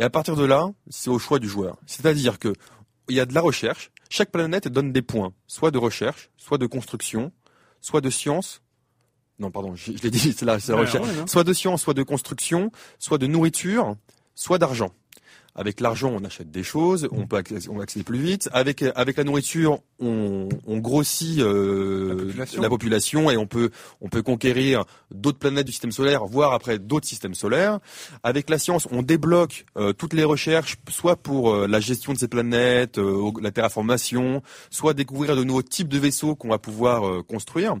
Et à partir de là, c'est au choix du joueur. C'est-à-dire que il y a de la recherche. Chaque planète donne des points, soit de recherche, soit de construction, soit de science. Non, pardon, je, je l'ai dit, c'est la, recherche. ouais. Soit de science, soit de construction, soit de nourriture, soit d'argent. Avec l'argent, on achète des choses, on peut accéder, on accéder plus vite. Avec avec la nourriture, on, on grossit euh, La population. la population et on peut on peut conquérir d'autres planètes du système solaire, voire après d'autres systèmes solaires. Avec la science, on débloque euh, toutes les recherches, soit pour euh, la gestion de ces planètes, euh, la terraformation, soit découvrir de nouveaux types de vaisseaux qu'on va pouvoir euh, construire.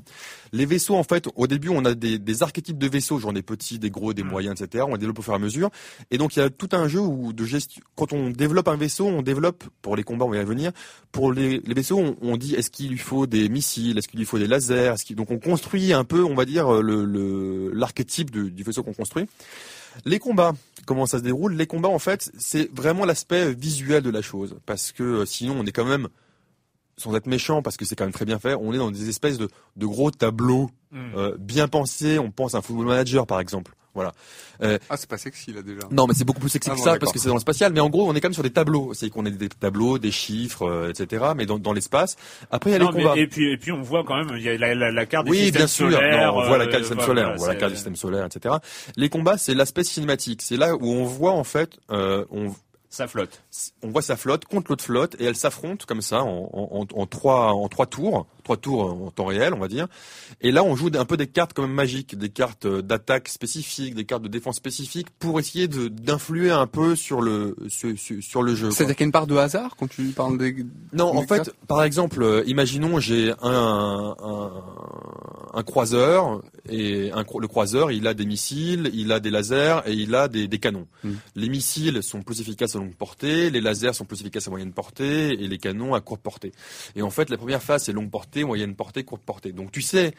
Les vaisseaux, en fait, au début, on a des, des archétypes de vaisseaux, genre des petits, des gros, des moyens, etc. On les développe au fur et à mesure. Et donc, il y a tout un jeu où de gestion. Quand on développe un vaisseau, on développe pour les combats, on va y revenir. Pour les, les vaisseaux, on, on dit est-ce qu'il lui faut des missiles, est-ce qu'il lui faut des lasers, est-ce donc on construit un peu, on va dire le le- l'archétype du, du vaisseau qu'on construit. Les combats, comment ça se déroule? Les combats, en fait, c'est vraiment l'aspect visuel de la chose, parce que euh, sinon, on est quand même sans être méchant, parce que c'est quand même très bien fait, on est dans des espèces de, de gros tableaux Mm. euh, bien pensés. On pense à un football manager, par exemple. Voilà. Ah, c'est pas sexy là déjà. Non, mais c'est beaucoup plus sexy Ah que bon, ça parce que c'est dans le spatial. Mais en gros, on est quand même sur des tableaux. C'est qu'on a des tableaux, des chiffres, euh, etc. Mais dans, dans l'espace. Après, il y a Non, les mais- combats. et puis et puis on voit quand même il y a la, la, la carte du Oui, système bien sûr. solaire. Non, on voit la euh, carte du système voilà, solaire, voilà, on voit la carte du système solaire, etc. Les combats, c'est l'aspect cinématique. C'est là où on voit en fait, euh, on, Ça flotte. on voit sa flotte contre l'autre flotte et elles s'affrontent comme ça en, trois en trois tours, trois tours en temps réel, on va dire. Et là, on joue un peu des cartes quand même magiques, des cartes euh, d'attaque spécifiques, des cartes de défense spécifiques pour essayer d'influer un peu sur le sur, le jeu. C'est-à-dire qu'il y a une part de hasard quand tu parles des. Non, en fait, par exemple, euh, imaginons j'ai un, un un croiseur et un, le croiseur, il a des missiles, il a des lasers et il a des, des canons. Mm. Les missiles sont plus efficaces à longue portée, les lasers sont plus efficaces à moyenne portée et les canons à courte portée. Et en fait, la première phase c'est longue portée, moyenne portée, courte portée. Donc tu sais,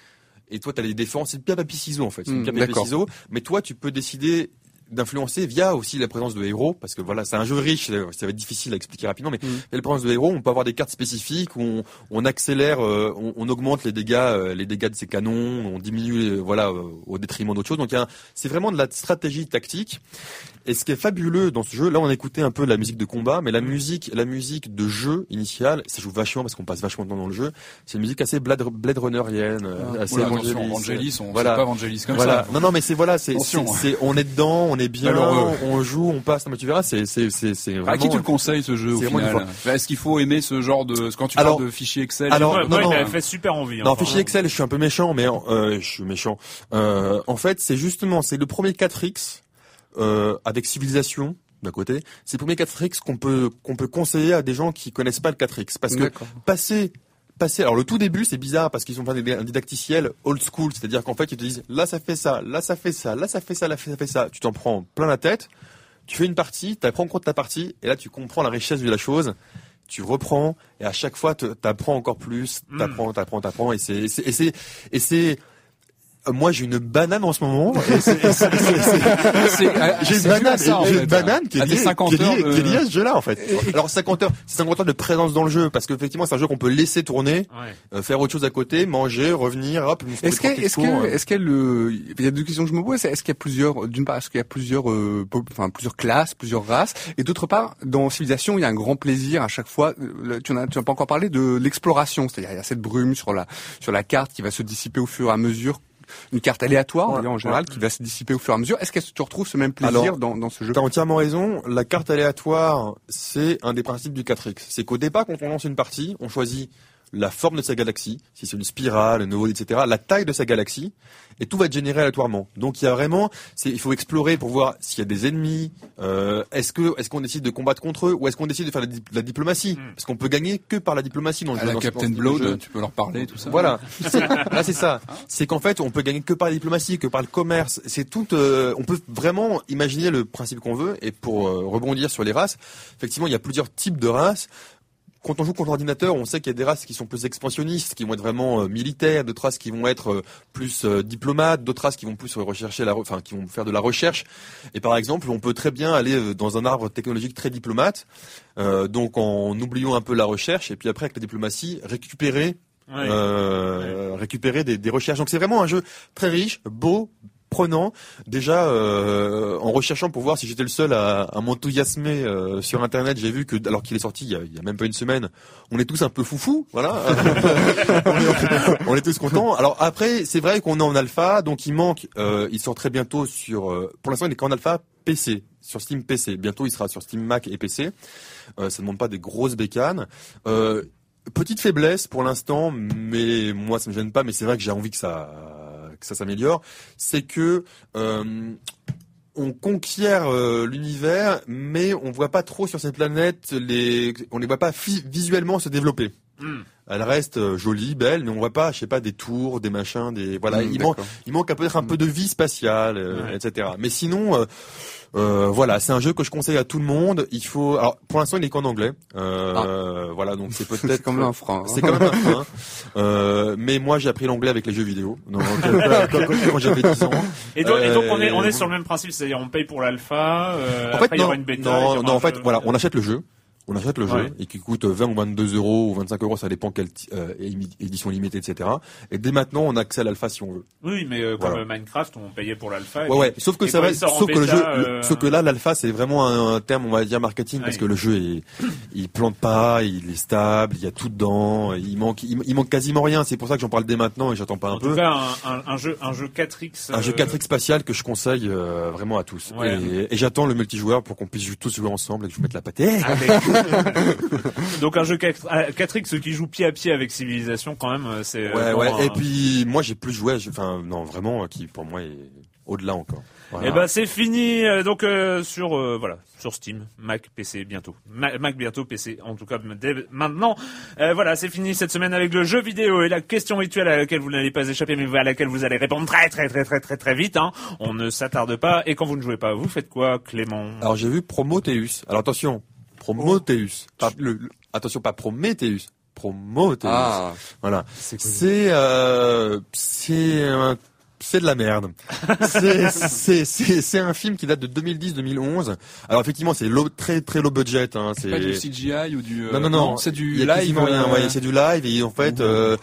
et toi tu as les défenses, c'est pierre papier ciseaux en fait, c'est Mm, pierre papier d'accord. ciseaux, mais toi tu peux décider d'influencer via aussi la présence de héros parce que voilà c'est un jeu riche ça va être difficile à expliquer rapidement mais Mm. et la présence de héros, on peut avoir des cartes spécifiques où on, on accélère, euh, on, on augmente les dégâts, euh, les dégâts de ses canons, on diminue, euh, voilà, au détriment d'autres choses. Donc c'est vraiment de la stratégie tactique. Et ce qui est fabuleux dans ce jeu, là on a écouté un peu la musique de combat, mais la musique, la musique de jeu initiale, ça joue vachement parce qu'on passe vachement de temps dans le jeu. C'est une musique assez Blade, Blade Runnerienne, euh, assez Oula, Evangelis. attention, Vangelis, on Voilà. pas Vangelis comme voilà. ça. Non, non, mais c'est voilà, c'est, c'est- on est dedans, on est bien, Malheureux. on joue, on passe. Non, mais tu verras, c'est, c'est, c'est, c'est vraiment. À qui tu le conseilles ce jeu au final Est-ce qu'il faut aimer ce genre de quand tu Alors- parles de fichiers Excel alors, Ouais, non, non. il fait super envie. Non, hein, fichier Excel, je suis un peu méchant, mais euh, je suis méchant. Euh, en fait, c'est justement, c'est le premier 4X euh, avec civilisation d'un côté. C'est le premier 4X qu'on peut qu'on peut conseiller à des gens qui connaissent pas le 4X, parce que passer passer. Alors le tout début, c'est bizarre parce qu'ils ont fait un didacticiel old school, c'est-à-dire qu'en fait, ils te disent là ça fait ça, là ça fait ça, là ça fait ça, là ça fait ça. Tu t'en prends plein la tête. Tu fais une partie, tu apprends en compte ta partie, et là tu comprends la richesse de la chose. Tu reprends et à chaque fois tu apprends encore plus, t'apprends, t'apprends, t'apprends et c'est et c'est et c'est et c'est moi j'ai une banane en ce moment. et c'est- et c'est- c'est- c'est- C'est- ah, j'ai une banane, ça, en j'ai fait. une banane qui est À tes liée, 50 qui est liée- de- qui est liée à ce jeu-là en fait. Alors 50 heures, c'est 50 heures de présence dans le jeu parce qu'effectivement c'est un jeu qu'on peut laisser tourner, Ouais. euh, faire autre chose à côté, manger, revenir, hop. nous Est-ce qu'il le est-ce que, euh. est-ce qu'il y a le, il y a deux questions que je me pose. Est-ce qu'il y a plusieurs, d'une part, est-ce qu'il y a plusieurs, euh, enfin, plusieurs classes, plusieurs races, et d'autre part, dans Civilisation, il y a un grand plaisir à chaque fois. euh, le- Tu n'as, tu n'as pas encore parlé de l'exploration, c'est-à-dire il y a cette brume sur la, sur la carte qui va se dissiper au fur et à mesure. Une carte aléatoire, Ouais, en général, qui va se dissiper au fur et à mesure. Est-ce que tu retrouves ce même plaisir Alors, dans, dans ce jeu T'as entièrement raison. La carte aléatoire, c'est un des principes du 4X. C'est qu'au départ, quand on lance une partie, on choisit la forme de sa galaxie, si c'est une spirale, une ovale, etc., la taille de sa galaxie, et tout va être généré aléatoirement. Donc il y a vraiment, c'est, il faut explorer pour voir s'il y a des ennemis. Euh, est-ce que, est-ce qu'on décide de combattre contre eux, ou est-ce qu'on décide de faire la, di- la diplomatie? Mm. Parce qu'on peut gagner que par la diplomatie dans le À jeu. la dans Captain. Blood, tu peux leur parler, tout ça. Voilà. C'est- Là, c'est ça. C'est qu'en fait, on peut gagner que par la diplomatie, que par le commerce. C'est tout. euh, on peut vraiment imaginer le principe qu'on veut. Et pour euh, rebondir sur les races, effectivement, il y a plusieurs types de races. Quand on joue contre ordinateur, on sait qu'il y a des races qui sont plus expansionnistes, qui vont être vraiment euh, militaires, d'autres races qui vont être euh, plus euh, diplomates, d'autres races qui vont plus rechercher la, enfin, qui vont faire de la recherche. Et par exemple, on peut très bien aller dans un arbre technologique très diplomate, donc en oubliant un peu la recherche, et puis après avec la diplomatie, récupérer Ouais. euh, récupérer des, des recherches. Donc c'est vraiment un jeu très riche, beau, Déjà, euh, en recherchant pour voir si j'étais le seul à, à m'enthousiasmer euh, sur Internet, j'ai vu que, alors qu'il est sorti il y, a, même pas une semaine, on est tous un peu foufou, voilà. on, est, tous contents. Alors après, c'est vrai qu'on est en alpha, donc il manque. Euh, il sort très bientôt sur. pour l'instant, il est qu'en alpha PC, sur Steam PC. Bientôt, il sera sur Steam Mac et PC. Ça ne demande pas des grosses bécanes. Petite faiblesse pour l'instant, mais moi ça me gêne pas, mais c'est vrai que j'ai envie que ça que ça s'améliore, c'est que euh, on conquiert euh, l'univers, mais on voit pas trop sur cette planète les, on les voit pas visuellement se développer. Hmm. Elle reste euh, jolie, belle, mais on voit pas, je sais pas, des tours, des machins, des voilà. Mm, il manque, il manque peut-être un peu de vie spatiale, euh, Ouais. etc. Mais sinon, euh, euh, voilà, c'est un jeu que je conseille à tout le monde. Il faut, alors pour l'instant, il est qu'en anglais. Euh, Voilà, donc c'est peut-être C'est comme un frein. hein. c'est quand même un frein. Euh, mais moi, j'ai appris l'anglais avec les jeux vidéo. Donc, euh, quand, quand- quand j'avais 10 ans. Et donc, et donc on est Euh, on est sur le même principe, c'est-à-dire on paye pour l'alpha. Euh, En après, fait, il y non, aura une bêta. non, non, en fait, jeu. voilà, on achète le jeu. On achète le jeu Ouais. et qui coûte 20 ou 22 euros ou 25 euros, ça dépend quelle euh, édition limitée, etc. Et dès maintenant, on a accès à l'alpha si on veut. Oui, mais euh, comme Voilà. euh, Minecraft, on payait pour l'alpha. Ouais, ouais. Sauf que ça va, en sauf que le jeu, euh, sauf que là, l'alpha, c'est vraiment un, un terme, on va dire marketing, parce que le jeu est, il plante pas, il est stable, il y a tout dedans, il manque, il, il manque quasiment rien. C'est pour ça que j'en parle dès maintenant et j'attends pas un En peu. tout cas, un, un, un jeu, un jeu 4X. Un jeu euh, 4X spatial que je conseille euh, vraiment à tous. Ouais. Et, et j'attends le multijoueur pour qu'on puisse tous jouer ensemble et que je mette la pâte. Eh Donc un jeu 4, euh, 4X qui joue pied à pied avec Civilisation, quand même, euh, c'est. euh, ouais, ouais. un- Et puis moi j'ai plus joué, enfin non vraiment, euh, qui pour moi est au-delà encore. Voilà. Eh ben c'est fini donc euh, sur euh, voilà sur Steam, Mac, PC bientôt, Ma- Mac bientôt, PC en tout cas dès maintenant. Euh, voilà c'est fini cette semaine avec le jeu vidéo et la question rituelle à laquelle vous n'allez pas échapper mais à laquelle vous allez répondre très très très très très très vite. Hein. On ne s'attarde pas et quand vous ne jouez pas, vous faites quoi, Clément? Alors j'ai vu Prometheus. Alors attention, Pas, le, le- attention, pas Prometheus. Prometheus. Ah, Voilà. c'est. C'est euh, c'est de la merde. C'est c'est c'est c'est un film qui date de 2010-2011. Alors effectivement, c'est très très low budget. Hein. C'est pas du CGI ou du. euh, non non non, c'est du Il y a live. euh, Ouais, c'est du live et en fait. Euh,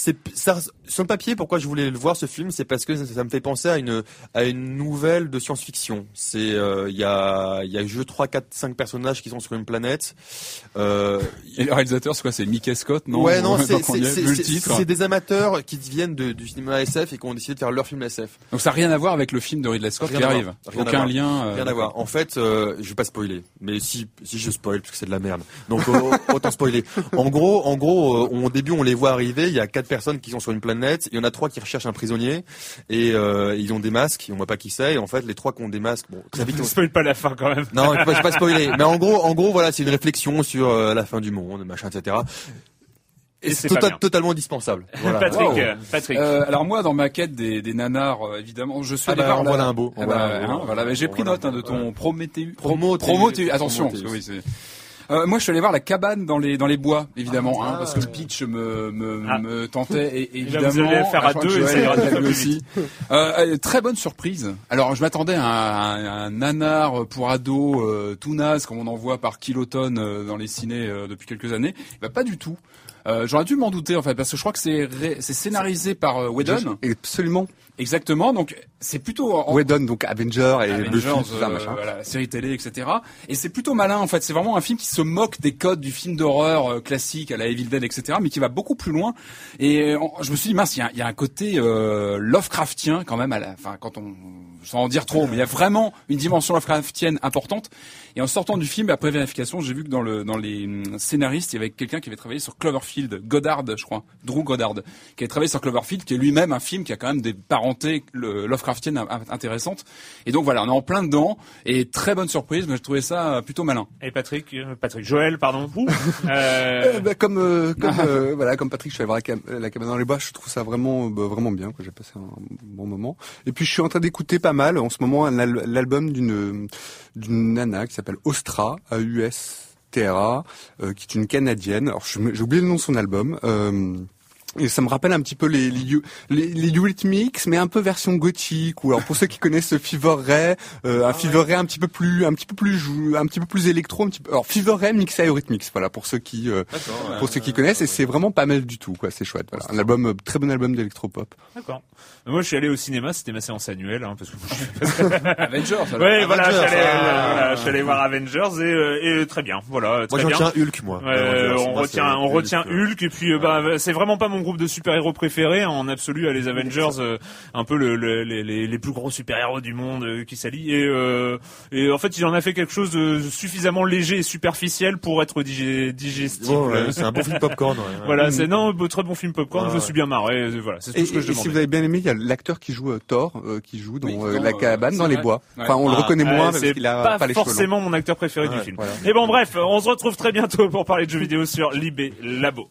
c'est ça sur le papier pourquoi je voulais le voir ce film c'est parce que ça, ça me fait penser à une à une nouvelle de science-fiction c'est euh, il y a il y a je 3 4 5 personnages qui sont sur une planète euh, Et le réalisateur, c'est quoi C'est Mickey Scott, non? Ouais, non, c'est des amateurs qui viennent de, du cinéma SF et qui ont décidé de faire leur film SF. Donc ça n'a rien à voir avec le film de Ridley Scott Rien qui arrive. Rien Aucun lien. euh, Rien à voir. En fait, euh, je vais pas spoiler, mais si si je spoil parce que c'est de la merde. Donc autant spoiler. En gros, en gros, au début, on les voit arriver. Il y a quatre personnes qui sont sur une planète. Il y en a trois qui recherchent un prisonnier et euh, ils ont des masques. On voit pas qui c'est. Et en fait, les trois qui ont des masques, bon, très vite. Ne on- spoil pas la fin quand même. Non, je vais pas, pas spoiler. Mais en gros, en gros, voilà, c'est une réflexion sur euh, la fin du monde, machin, etc. Et Et c'est tota- totalement indispensable. Voilà. Patrick, Wow. euh, Patrick. Euh, alors moi, dans ma quête des, des nanars, euh, évidemment, je suis Ah allé bah, voir voilà un beau. Ah bah, voilà hein, voilà, j'ai pris note hein, de ton ouais. Promotheus. Promotheus. Attention, oui. Euh, moi, je suis allé voir la cabane dans les dans les bois, évidemment, hein, Ah. parce que le pitch me me, Ah. me tentait et ben, évidemment. vous allez le faire à deux et ça ira aussi. Euh, très bonne surprise. Alors, je m'attendais à un, à un nanar pour ados euh, tout naze comme on en voit par kilotonnes euh, dans les cinés euh, depuis quelques années. Bah, pas du tout. Euh, J'aurais dû m'en douter en fait parce que je crois que c'est scénarisé par euh, Whedon. Absolument. Exactement. Donc c'est plutôt en, Whedon, donc Avenger et Avengers, Buffy, tout ça, euh, machin. voilà, série télé, etc. Et c'est plutôt malin en fait. C'est vraiment un film qui se moque des codes du film d'horreur euh, classique à la Evil Dead, etc. Mais qui va beaucoup plus loin. Et euh, je me suis dit mince, il y a, y a un côté euh, Lovecraftien quand même. À la, enfin, quand on sans en dire trop, mais il y a vraiment une dimension Lovecraftienne importante. Et en sortant du film, après vérification, j'ai vu que dans le dans les hum, scénaristes, il y avait quelqu'un qui avait travaillé sur Cloverfield, Goddard, je crois, Drew Goddard, qui avait travaillé sur Cloverfield, qui est lui-même un film qui a quand même des parentés le, Lovecraftiennes intéressantes. Et donc voilà, on est en plein dedans et très bonne surprise, mais je trouvais ça plutôt malin. Et Patrick, euh, Patrick, Joël, pardon. Euh... Euh, bah, comme euh, comme euh, voilà, comme Patrick, je suis allé voir la, la cabane dans les bois. Je trouve ça vraiment bah, vraiment bien. J'ai passé un bon moment. Et puis je suis en train d'écouter pas mal en ce moment l'album d'une d'une nana qui s'appelle Ostra, A-U-S-T-R-A, euh, qui est une canadienne. Alors j'ai oublié le nom de son album. Euh, et ça me rappelle un petit peu les les, les, les Eurythmics, mais un peu version gothique. Ou alors pour ceux qui connaissent Fever Ray, euh, un ah Fever Ray un petit peu plus, un petit peu plus, un petit peu plus électro, un petit peu. Alors Fever Ray mixé à Eurythmics, voilà pour ceux qui, euh, pour ceux qui connaissent. Et c'est vraiment pas mal du tout, quoi. C'est chouette. Voilà, un album, très bon album d'électropop. D'accord. Moi, je suis allé au cinéma, c'était ma séance annuelle, hein, parce que Avengers. Ouais, voilà, je suis allé, ah. je suis allé voir Avengers et, euh, et très bien, voilà. Très moi, je retiens Hulk, moi. on retient, on retient Hulk, et puis bah, c'est vraiment pas mon groupe de super-héros préférés en absolu à les Avengers, euh, un peu le, le, les, les, plus gros super-héros du monde euh, qui s'allient. Et, euh, et en fait, il en a fait quelque chose de suffisamment léger et superficiel pour être digestif. c'est un bon film popcorn. Ouais, voilà, c'est non, très bon film popcorn. je me suis bien marré. Voilà, c'est tout ce que je Et si vous avez bien aimé, il y a l'acteur qui joue Thor, qui joue dans, la cabane dans les bois. Enfin, on le ah, reconnaît moins parce qu'il a pas, pas les forcément mon acteur préféré du film. Et bon, bref, on se retrouve très bientôt pour parler de jeux vidéo sur Libé Labo.